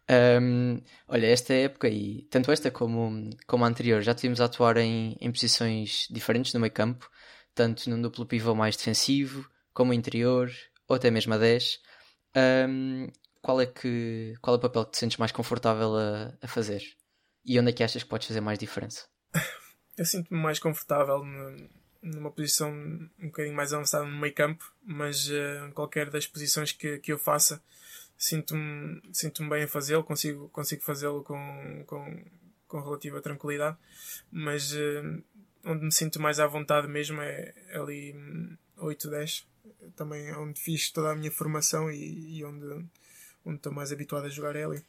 Um, olha, esta época e tanto esta como, como a anterior já tivemos a atuar em, em posições diferentes no meio campo, tanto num duplo pivô mais defensivo, como interior, ou até mesmo a 10. Um, qual, é que, qual é o papel que te sentes mais confortável a, a fazer? E onde é que achas que podes fazer mais diferença? [LAUGHS] Eu sinto-me mais confortável numa posição um bocadinho mais avançada no meio campo, mas uh, qualquer das posições que, que eu faça sinto-me sinto bem a fazê-lo, consigo, consigo fazê-lo com, com, com relativa tranquilidade, mas uh, onde me sinto mais à vontade mesmo é ali 8, 10, também é onde fiz toda a minha formação e, e onde, onde estou mais habituado a jogar é ali.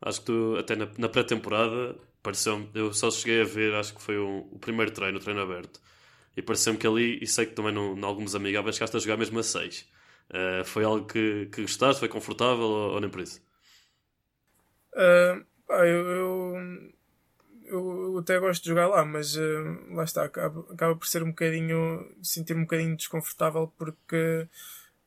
Acho que tu, até na, na pré-temporada, pareceu eu só cheguei a ver, acho que foi o, o primeiro treino, o treino aberto, e pareceu-me que ali, e sei que também em alguns amigáveis, chegaste a jogar mesmo a 6 Uh, foi algo que, que gostaste? Foi confortável ou, ou nem por isso? Uh, pá, eu, eu, eu, até gosto de jogar lá, mas uh, lá está, acaba, acaba por ser um bocadinho. sentir-me um bocadinho desconfortável porque.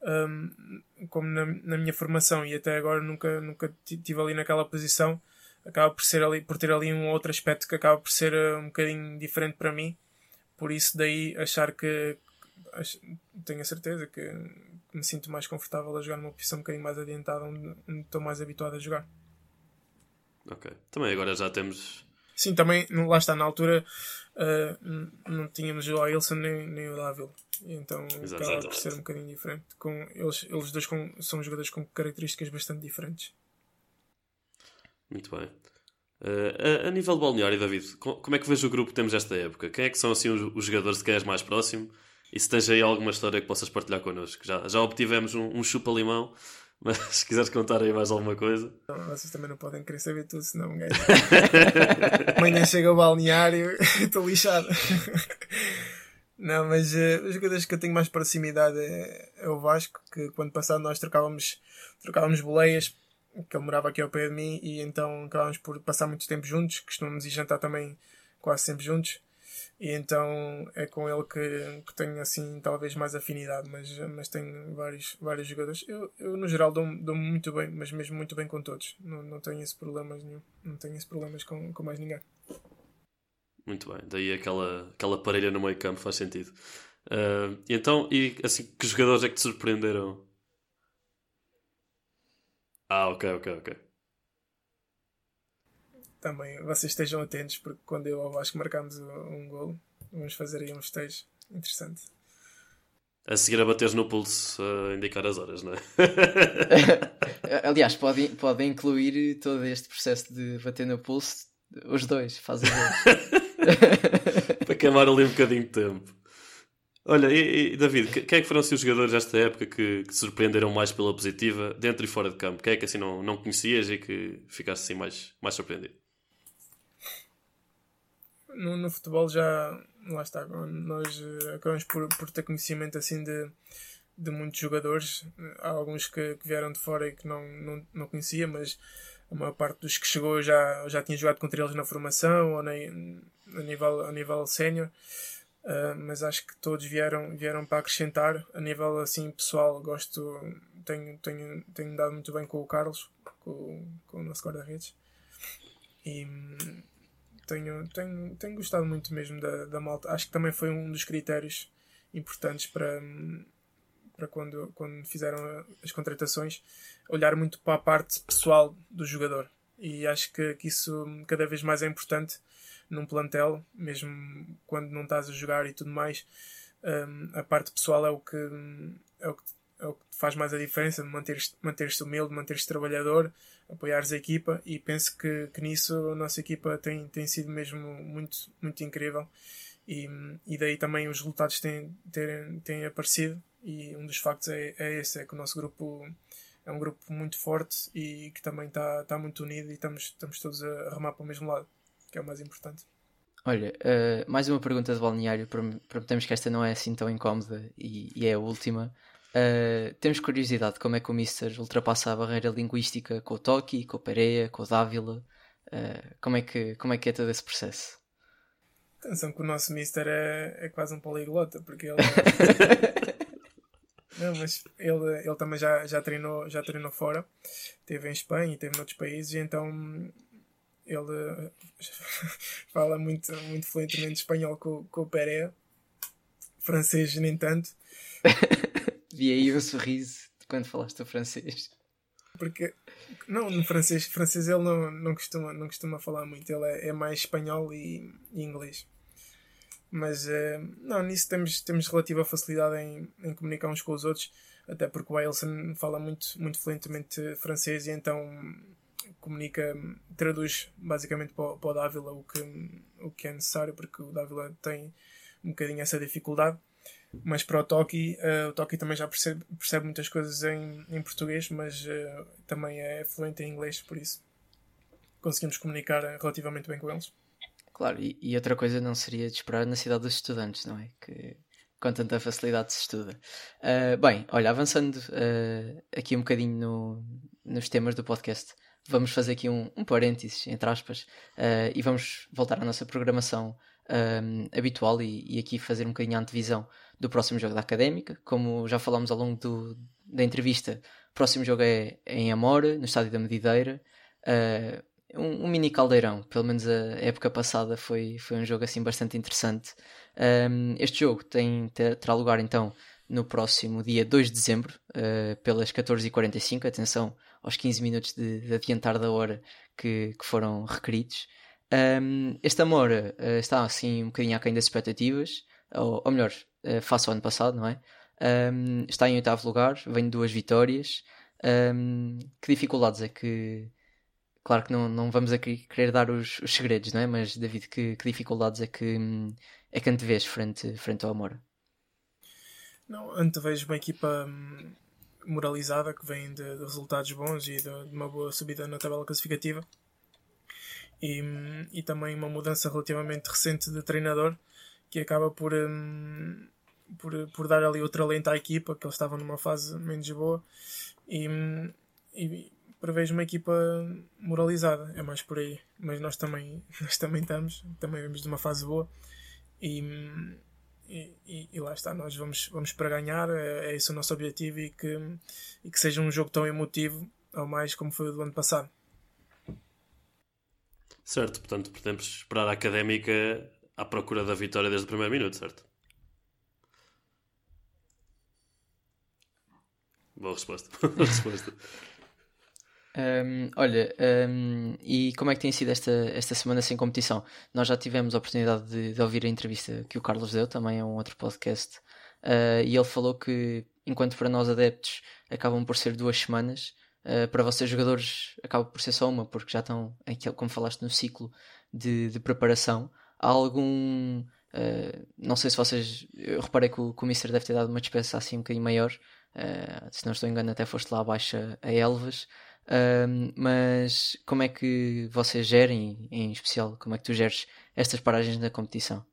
Um, como na, na, minha formação e até agora nunca, nunca estive ali naquela posição, acaba por ser ali por ter ali um outro aspecto que acaba por ser um bocadinho diferente para mim por isso daí achar que tenho a certeza que me sinto mais confortável a jogar numa posição um bocadinho mais adiantada onde, onde estou mais habituado a jogar. Ok. Também agora já temos. Sim, também lá está na altura uh, não tínhamos o Wilson nem, nem o Dávila. Então acaba por ser um bocadinho diferente. Com, eles, eles dois com, são jogadores com características bastante diferentes. Muito bem. Uh, a, a, nível de balneário, David, como é que vês o grupo que temos esta época? Quem é que são assim os, os jogadores de quem és mais próximo? E se tens aí alguma história que possas partilhar connosco? Já, já obtivemos um, um chupa-limão, [LAUGHS] mas se quiseres contar aí mais alguma coisa. Vocês também não podem querer saber tudo, senão um gajo. Amanhã chega ao balneário [LAUGHS] estou lixado. não, mas uh, os jogadores que eu tenho mais proximidade é, é o Vasco, que quando passado nós trocávamos, trocávamos boleias que ele morava aqui ao pé de mim e então acabámos por passar muito tempo juntos, costumamos ir jantar também quase sempre juntos e então é com ele que, que tenho assim talvez mais afinidade, mas, mas tenho vários, vários jogadores. Eu, eu no geral dou-me dou muito bem, mas mesmo muito bem com todos. Não, não tenho esses problemas nenhum. Não tenho esses problemas com, com mais ninguém. Muito bem, daí aquela, aquela parelha no meio campo faz sentido. Uh, e então, e assim, que jogadores é que te surpreenderam ah, ok, ok, ok. Também vocês estejam atentos, porque quando eu ao Vasco marcamos um gol, vamos fazer aí um festejo interessante. A seguir a bateres no pulso a indicar as horas, não é? [LAUGHS] Aliás, podem pode incluir todo este processo de bater no pulso, os dois, fazem dois. [LAUGHS] Para queimar ali um bocadinho de tempo. Olha, e, e, David, quem é que foram assim, os jogadores desta época que, que surpreenderam mais pela positiva, dentro e fora de campo? Quem é que assim não, não conhecias e que ficaste assim mais, mais surpreendido? No, no futebol já, lá está, nós eh, acabamos por, por ter conhecimento assim de, de muitos jogadores. Há alguns que, que vieram de fora e que não, não, não conhecia, mas a maior parte dos que chegou já, já tinha jogado contra eles na formação ou na, a nível, a nível sénior. Uh, mas acho que todos vieram, vieram para acrescentar a nível assim pessoal. Gosto, tenho, tenho, tenho dado muito bem com o Carlos, com, com o nosso guarda-redes, e tenho, tenho, tenho gostado muito mesmo da, da malta. Acho que também foi um dos critérios importantes para, para quando, quando fizeram as contratações, olhar muito para a parte pessoal do jogador. E acho que, que isso cada vez mais é importante num plantel, mesmo quando não estás a jogar e tudo mais, um, a parte pessoal é o que, é o que faz mais a diferença, manter-te manter humilde, manter-te trabalhador, apoiares a equipa e penso que, que nisso a nossa equipa tem, tem sido mesmo muito, muito incrível e, e daí também os resultados têm, têm, têm aparecido e um dos factos é, é esse, é que o nosso grupo é um grupo muito forte e que também está tá muito unido e estamos, estamos todos a remar para o mesmo lado que é o mais importante. Olha, uh, mais uma pergunta de balneário, prometemos que esta não é assim tão incómoda e, e é a última. Uh, temos curiosidade como é que o Mister ultrapassa a barreira linguística com o Toki, com o Pereira, com o Dávila. Uh, como, é que, como é que é todo esse processo? Atenção que o nosso Mister é, é quase um poliglota, porque ele. [LAUGHS] Não, mas ele, ele também já, já, treinou, já treinou fora, esteve em Espanha e esteve noutros países, e então ele [LAUGHS] fala muito, muito fluentemente espanhol com, com o Pereira, francês nem tanto. [LAUGHS] Vi aí o sorriso quando falaste o francês. Porque, não, no francês, francês ele não, não, costuma, não costuma falar muito, ele é, é mais espanhol e, e inglês. Mas, uh, não, nisso temos, temos relativa facilidade em, em comunicar uns com os outros, até porque o Wilson fala muito, muito fluentemente francês e então comunica, traduz basicamente para, para o Dávila o que, o que é necessário, porque o Dávila tem um bocadinho essa dificuldade. Mas para o Toki, uh, o Toki também já percebe, percebe muitas coisas em, em português, mas uh, também é fluente em inglês, por isso conseguimos comunicar relativamente bem com eles. Claro, e, e, outra coisa não seria de esperar na cidade dos estudantes, não é? Que, com tanta facilidade se estuda. Uh, bem, olha, avançando aqui um bocadinho no, nos temas do podcast, vamos fazer aqui um, um parênteses, entre aspas, e vamos voltar à nossa programação um, habitual e, e, aqui fazer um bocadinho a antevisão do próximo jogo da Académica. Como já falámos ao longo do, da entrevista, o próximo jogo é, é em Amora, no estádio da Medideira. Uh, um, um, mini caldeirão, pelo menos a época passada foi, foi um jogo assim bastante interessante. Um, este jogo tem, terá lugar então no próximo dia 2 de dezembro, uh, pelas 14h45. Atenção aos 15 minutos de, de adiantar da hora que, que foram requeridos. Um, este Amora uh, está assim um bocadinho aquém das expectativas, ou, ou melhor, uh, face ao ano passado, não é? Um, está em oitavo lugar, vem de duas vitórias. Um, que dificuldades é que. Claro que não, não vamos aqui querer dar os, os segredos, não é? Mas, David, que, que dificuldades é que, é que antevês frente, frente ao Amora? Não, antevejo uma equipa hum, moralizada que vem de, de resultados bons e de, de, uma boa subida na tabela classificativa e, e também uma mudança relativamente recente de treinador que acaba por, um, por, por dar ali outro alento à equipa, que eles estavam numa fase menos boa e, e prevejo uma equipa moralizada, é mais por aí. Mas nós também, [LAUGHS] nós também estamos, também vemos de uma fase boa e, e, e, lá está, nós vamos, vamos para ganhar, é, é esse o nosso objetivo e que, e que seja um jogo tão emotivo, ao mais como foi o do ano passado. Certo, portanto, podemos esperar a académica à procura da vitória desde o primeiro minuto, certo? Boa resposta. [LAUGHS] Boa resposta. Um, olha, um, e como é que tem sido esta, esta semana sem competição? Nós já tivemos a oportunidade de, de ouvir a entrevista que o Carlos deu, também é um outro podcast, uh, e ele falou que, enquanto para nós adeptos acabam por ser duas semanas, Uh, para vocês jogadores acaba por ser só uma, porque já estão, aqui, como falaste, no ciclo de, de preparação. Há algum. Uh, não sei se vocês. Eu reparei que o, que o Mister deve ter dado uma dispensa assim um bocadinho maior. Uh, se não estou engano, até foste lá abaixo a, Elvas. mas como é que vocês gerem, em especial, como é que tu geres estas paragens na competição?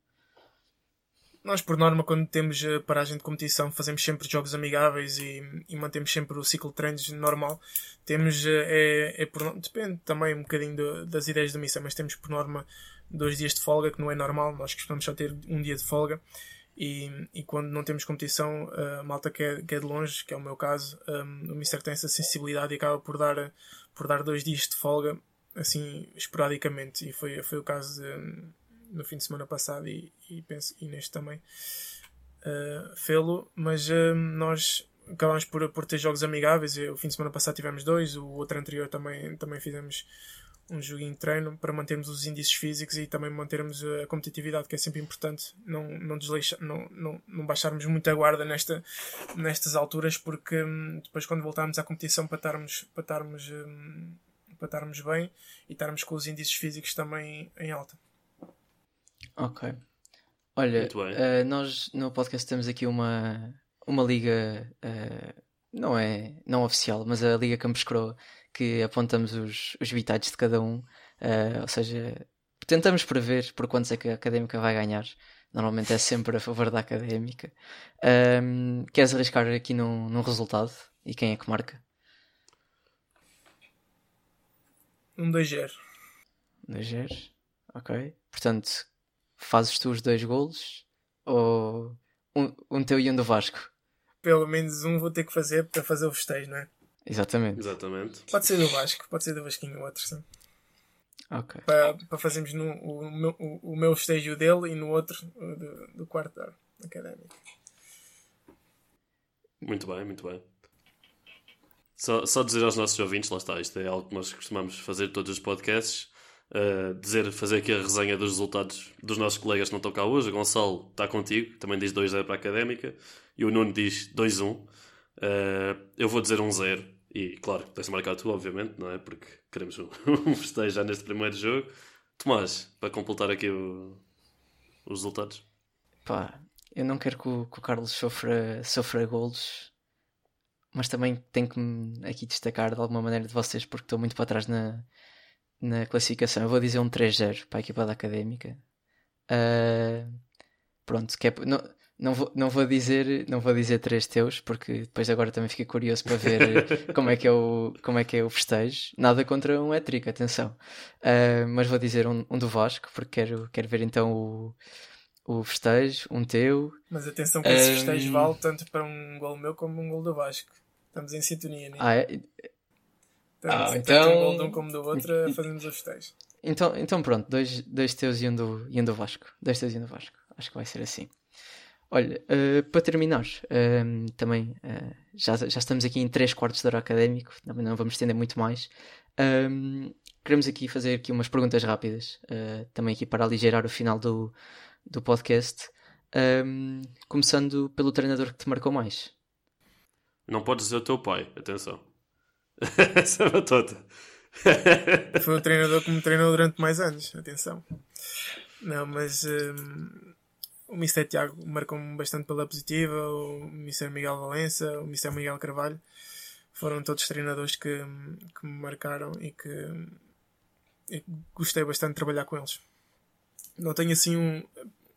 Nós, por norma, quando temos paragem de competição, fazemos sempre jogos amigáveis e, e mantemos sempre o ciclo de treinos normal. Temos, eh, é, é por, depende também um bocadinho do, das ideias da missa, mas temos por norma dois dias de folga, que não é normal. Nós costumamos só ter um dia de folga. E, e quando não temos competição, a malta que é, que é de longe, que é o meu caso, um, o Mister tem essa sensibilidade e acaba por dar, por dar dois dias de folga, assim, esporadicamente. E foi, foi o caso de no fim de semana passado e, e penso e neste também uh, fê-lo, mas uh, nós acabamos por, por ter jogos amigáveis. O fim de semana passado tivemos dois, o outro anterior também, também fizemos um joguinho de treino para mantermos os índices físicos e também mantermos a competitividade, que é sempre importante, não, não, desleixa, não, não, não baixarmos muito a guarda nesta, nestas alturas, porque hum, depois, quando voltarmos à competição, para estarmos, para, estarmos, hum, para estarmos bem e estarmos com os índices físicos também em alta. Ok. Olha, uh, nós no podcast temos aqui uma, uma liga, uh, não é não oficial, mas a Liga Campos Croa, que apontamos os, os bitados de cada um, uh, ou seja, tentamos prever por quantos é que a Académica vai ganhar. Normalmente é sempre a favor da Académica. Um, queres arriscar aqui num, num resultado? E quem é que marca? Um 2-0. 2-0, ok. Portanto, fazes tu os dois golos ou um, um teu e um do Vasco? Pelo menos um vou ter que fazer para fazer o festejo, não é? Exatamente. Exatamente. Pode ser do Vasco, pode ser do Vasquinho, o outro, sim. Ok. Para, para fazermos no, o, meu, o, o meu festejo dele e no outro do, do quarto académico. Muito bem, muito bem. Só, só dizer aos nossos ouvintes, lá está, isto é algo que nós costumamos fazer todos os podcasts uh, dizer, fazer aqui a resenha dos resultados dos nossos colegas que não estão cá hoje. O Gonçalo está contigo, também diz 2-0 para a Académica. E o Nuno diz 2-1. Uh, eh, eu vou dizer 1-0. Um e claro, tens de marcar tu, obviamente, não é? Porque queremos [LAUGHS] um, festejo já neste primeiro jogo. Tomás, para completar aqui o, os resultados. Pá, eu não quero que o, que o Carlos sofra, sofra golos, mas também tenho que me aqui destacar de alguma maneira de vocês, porque estou muito para trás na, na classificação. Eu vou dizer um 3-0 para a equipa da Académica. Uh, pronto, que é, não, não vou, não vou dizer não vou dizer três teus porque depois agora também fiquei curioso para ver [LAUGHS] como é que é o como é que é o festejo nada contra um étrico atenção uh, mas vou dizer um, um, do Vasco porque quero quero ver então o, o festejo um teu mas atenção que esse festejo vale tanto para um gol meu como um gol do Vasco estamos em sintonia né? ah, é? Ah, então um gol de um como do outro fazemos o festejo então, então pronto, dois, dois teus e um, do, e um do Vasco. Dois teus e um do Vasco. Acho que vai ser assim. Olha, uh, para terminar, uh, também uh, já, já estamos aqui em 3 quartos de hora académico, também não vamos estender muito mais. Um, queremos aqui fazer aqui umas perguntas rápidas, eh, também aqui para aligerar o final do, do podcast. Um, começando pelo treinador que te marcou mais. Não podes dizer o teu pai, atenção. [LAUGHS] Essa é batota. Foi o treinador que me treinou durante mais anos, atenção. Não, mas um, o Mr. Tiago marcou-me bastante pela positiva, o Mr. Miguel Valença, o Mr. Miguel Carvalho. Foram todos treinadores que, que me marcaram e que, e gostei bastante de trabalhar com eles. Não tenho assim um,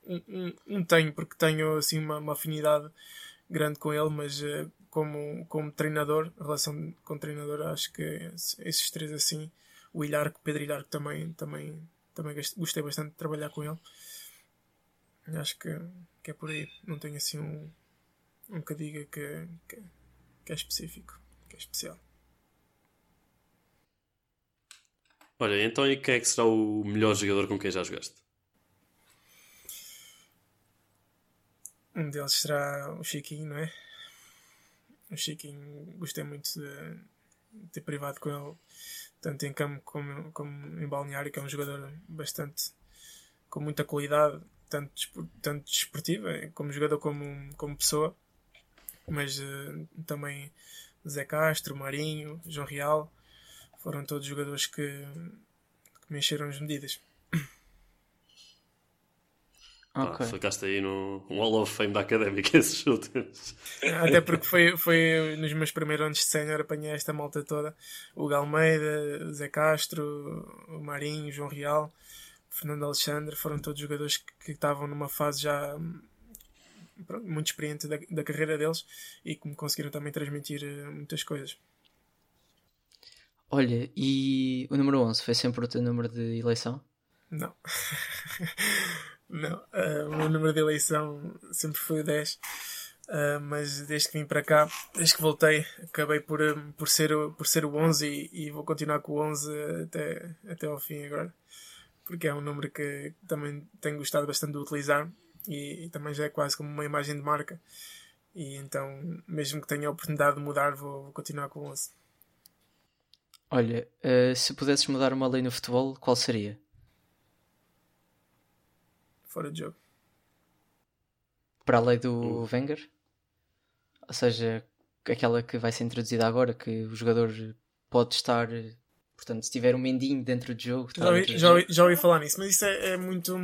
um, um tenho, porque tenho assim uma, uma afinidade grande com ele, mas uh, como, como treinador, a relação com treinador, acho que esses três assim, o Ilharco, Pedro Ilharco também, também, também gostei bastante de trabalhar com ele. Acho que, que é por aí. Não tenho assim um, um que diga que, que, que é específico, que é especial. Olha, então e quem é que será o melhor jogador com quem já jogaste? Um deles será o Chiquinho, não é? O Chiquinho, gostei muito de ter privado com ele, tanto em campo como, como em balneário, que é um jogador bastante com muita qualidade, tanto, tanto desportiva, como jogador como, como pessoa, mas uh, também Zé Castro, Marinho, João Real, foram todos jogadores que, que me encheram as medidas. Okay. Ah, ficaste aí no Wall of Fame da Académica [LAUGHS] esses últimos. Até porque foi, foi nos meus primeiros anos de sénior apanhei esta malta toda. O Galmeida, o Zé Castro, o Marinho, o João Real, o Fernando Alexandre, foram todos jogadores que, que estavam numa fase já pronto, muito experiente da, da carreira deles e que me conseguiram também transmitir eh, muitas coisas. Olha, e o número 11 foi sempre o teu número de eleição? Não. [LAUGHS] Não, uh, o meu número de eleição sempre foi o 10. Uh, mas desde que vim para cá, desde que voltei, acabei por, por, ser, por ser o 11 e, e vou continuar com o 11 até, até ao fim agora. Porque é um número que também tenho gostado bastante de utilizar e, e também já é quase como uma imagem de marca. E então, mesmo que tenha a oportunidade de mudar, vou, vou continuar com o 11. Olha, uh, se pudesses mudar uma lei no futebol, qual seria? Fora de jogo. Para a lei do Wenger? Ou seja, aquela que vai ser introduzida agora, que o jogador pode estar. Portanto, se tiver um mendinho dentro do jogo. Já ouvi, já, ouvi, já ouvi falar nisso, mas isso é, é, muito,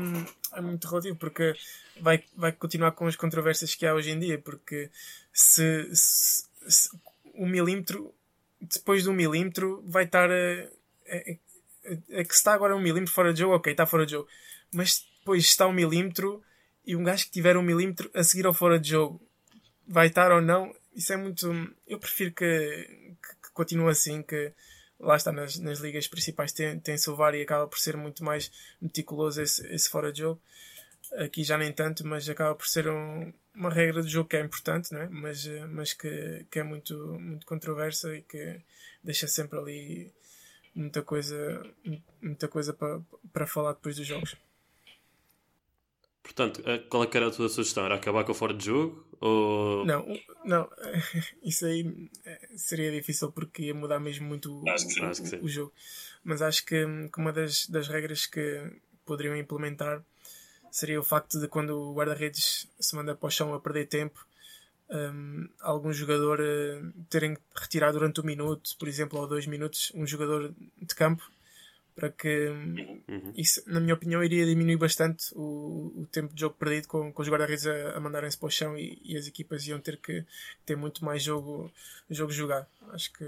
é muito relativo porque vai, vai continuar com as controvérsias que há hoje em dia. Porque se, se, se um milímetro, depois de um milímetro, vai estar. É, é, é que se está agora um milímetro fora de jogo, ok, está fora de jogo. Mas depois está um milímetro e um gajo que tiver um milímetro a seguir ao fora de jogo vai estar ou não, isso é muito. Eu prefiro que, que, que continue assim, que lá está nas, nas ligas principais tem, tem Silvar e acaba por ser muito mais meticuloso esse, esse fora de jogo. Aqui já nem tanto, mas acaba por ser um, uma regra do jogo que é importante, não é? mas, mas que, que é muito, muito controversa e que deixa sempre ali muita coisa, muita coisa para, para falar depois dos jogos. Portanto, eh, qual é que era a tua sugestão? Era acabar com o fora de jogo? Ou... Não, não, [LAUGHS] isso aí eh, seria difícil porque ia mudar mesmo muito o, o, o jogo. Mas acho que, que uma das, das regras que poderiam implementar seria o facto de quando o guarda-redes se manda para o chão a perder tempo, um, algum jogador uh, terem que retirar durante um minuto, por exemplo, ou dois minutos, um jogador de campo para que uhum. isso, na minha opinião, iria diminuir bastante o, o tempo de jogo perdido com, com os guarda-redes a, a mandarem-se para o chão e, e, as equipas iam ter que ter muito mais jogo, jogo jogar. Acho que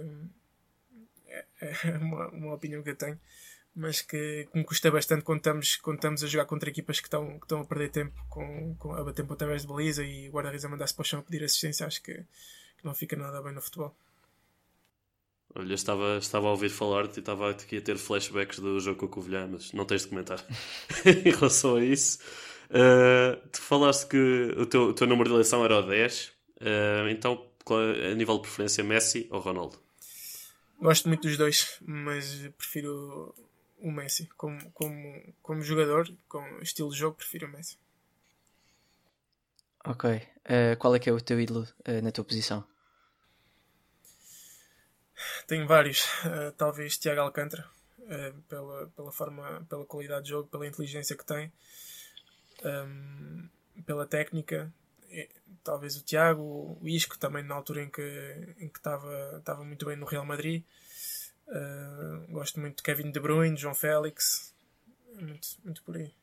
é, é [LAUGHS] uma, uma opinião que eu tenho, mas que, que me custa bastante quando estamos, quando estamos a jogar contra equipas que estão, que estão a perder tempo com, com, a bater através de baliza e o guarda-redes a mandar-se para o chão a pedir assistência. Acho que, que não fica nada bem no futebol. Olha, estava, estava a ouvir falar-te e estava aqui a ter flashbacks do jogo com o Covilhã, mas não tens de comentar [LAUGHS] em relação a isso. Uh, tu falaste que o teu, o teu número de eleição era o 10, uh, então a nível de preferência, Messi ou Ronaldo? Gosto muito dos dois, mas prefiro o Messi. Como, como, como jogador, com estilo de jogo, prefiro o Messi. Ok. Uh, qual é que é o teu ídolo na tua posição? Tenho vários. Uh, talvez Tiago Alcântara, uh, pela, pela forma, pela qualidade de jogo, pela inteligência que tem, um, pela técnica. E, talvez o Tiago, o Isco também na altura em que em estava muito bem no Real Madrid. Uh, gosto muito de Kevin De Bruyne, João Félix, muito, muito por aí.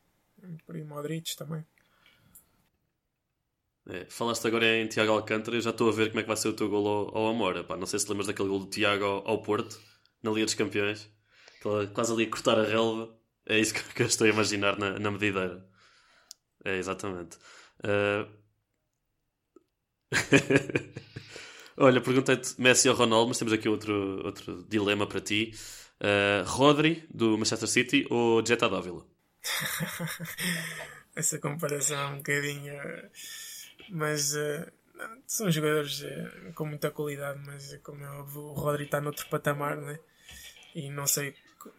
Muito por aí, Modric também. É, falaste agora em Tiago Alcântara, eu já estou a ver como é que vai ser o teu gol ao, ao Amor. Epá, não sei se lembras daquele gol do Tiago ao, ao, Porto, na Liga dos Campeões, quase ali a cortar a relva. É isso que, [LAUGHS] que eu estou a imaginar na, na medideira. É, exatamente. Uh... [LAUGHS] Olha, perguntei-te Messi ou Ronaldo, mas temos aqui outro, outro dilema para ti. Uh, Rodri, do Manchester City, ou Jetta Dávila? [LAUGHS] Essa comparação é um bocadinho mas uh, são jogadores uh, com muita qualidade, mas como é óbvio, o Rodri está noutro patamar, né? E não sei,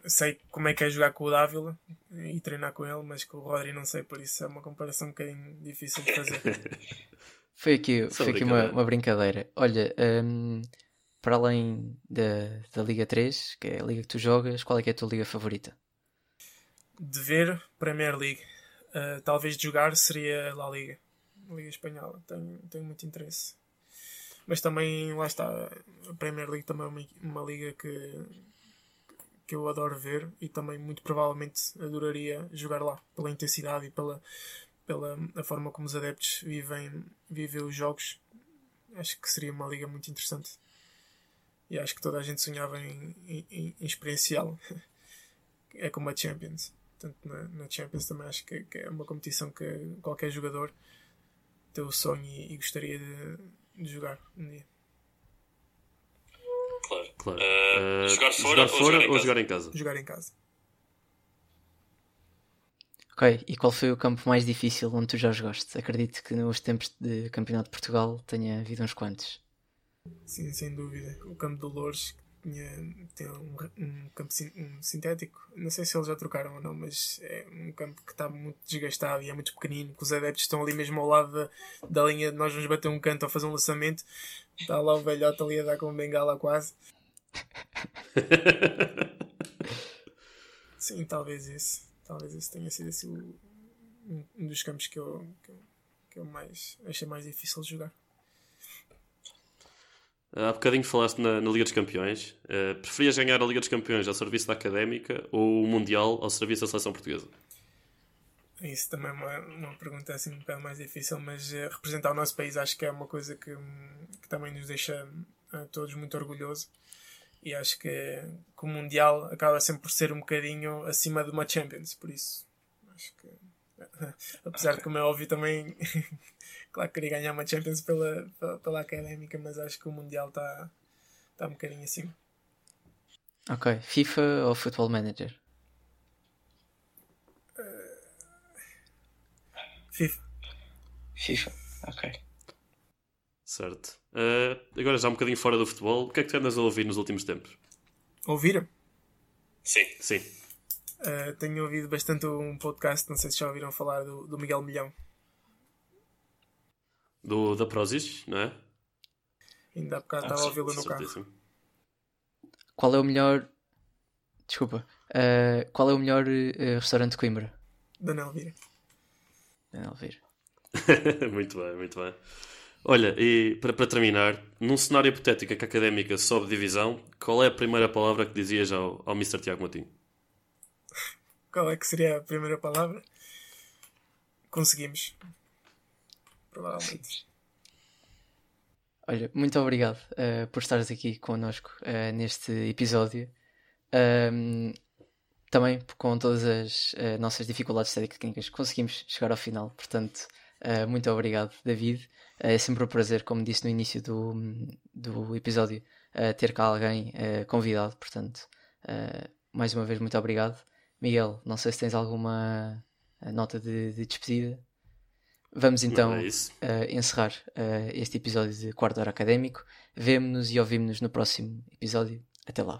sei como é que é jogar com o Dávila e treinar com ele, mas com o Rodri não sei, por isso é uma comparação um bocadinho difícil de fazer. [LAUGHS] foi aqui, foi aqui uma, uma brincadeira. Olha, um, para além da, da Liga 3, que é a liga que tu jogas, qual é que é a tua liga favorita? De ver, Premier League. Uh, talvez de jogar seria La Liga. Liga Espanhola. Tenho, tenho muito interesse. Mas também, lá está, a Premier League também é uma, uma liga que, que eu adoro ver e também muito provavelmente adoraria jogar lá, pela intensidade e pela, pela a forma como os adeptos vivem, vivem os jogos. Acho que seria uma liga muito interessante. E acho que toda a gente sonhava em, em, em experienciá-lo. [LAUGHS] é como a Champions. Portanto, na, na Champions também acho que, que, é uma competição que qualquer jogador ter o sonho e, e gostaria de, de, jogar um dia. Claro, claro. Uh, uh, jogar fora, jogar fora ou, jogar ou, jogar em casa? Jogar em casa. Ok, e qual foi o campo mais difícil onde tu já jogaste? Acredito que nos tempos de Campeonato de Portugal tenha havido uns quantos. Sim, sem dúvida. O campo do Lourdes tinha, tinha um, um, campo um sintético. Não sei se eles já trocaram ou não, mas é um campo que está muito desgastado e é muito pequenino. Que os adeptos estão ali mesmo ao lado da, da linha. Nós vamos bater um canto ou fazer um lançamento. Está lá o velhote ali a dar com bengala quase. [LAUGHS] Sim, talvez esse. Talvez esse tenha sido assim, um, um dos campos que eu, que que eu mais achei mais difícil de jogar. Há bocadinho falaste na, na Liga dos Campeões. Uh, preferias ganhar a Liga dos Campeões ao serviço da Académica ou o Mundial ao serviço da Seleção Portuguesa? Isso também é uma, uma pergunta assim um bocado mais difícil, mas uh, representar o nosso país acho que é uma coisa que, que também nos deixa uh, todos muito orgulhosos. E acho que, que, o Mundial acaba sempre por ser um bocadinho acima de uma Champions, por isso acho que [LAUGHS] apesar de como é óbvio também [LAUGHS] Claro que queria ganhar uma Champions pela, pela, pela académica, mas acho que o Mundial está tá um bocadinho acima. Ok. FIFA ou Football Manager? Uh... FIFA. FIFA, ok. Certo. Uh, agora já um bocadinho fora do futebol, o que é que tu andas a ouvir nos últimos tempos? Ouvir? Sim. Sim. Uh, tenho ouvido bastante um podcast, não sei se já ouviram falar do, do Miguel Milhão do, da Prozis, não é? Ainda há bocado estava a ouvi-lo no carro. Qual é o melhor. Desculpa. Uh, qual é o melhor uh, restaurante de Coimbra? Daniel Vira. Daniel Vira. [LAUGHS] muito bem, muito bem. Olha, e para, para terminar, num cenário hipotético que a académica sobe divisão, qual é a primeira palavra que dizias ao, ao Mr. Tiago Matinho? Qual é que seria a primeira palavra? Conseguimos provavelmente. Olha, muito obrigado uh, por estares aqui connosco uh, neste episódio. Um, também com todas as uh, nossas dificuldades técnicas conseguimos chegar ao final. Portanto, muito obrigado, David. É sempre um prazer, como disse no início do, do episódio, ter cá alguém convidado. Portanto, mais uma vez, muito obrigado. Miguel, não sei se tens alguma nota de, de despedida. Vamos então é encerrar este episódio de Quarto Hora Académico. Vemo-nos e ouvimos-nos no próximo episódio. Até lá.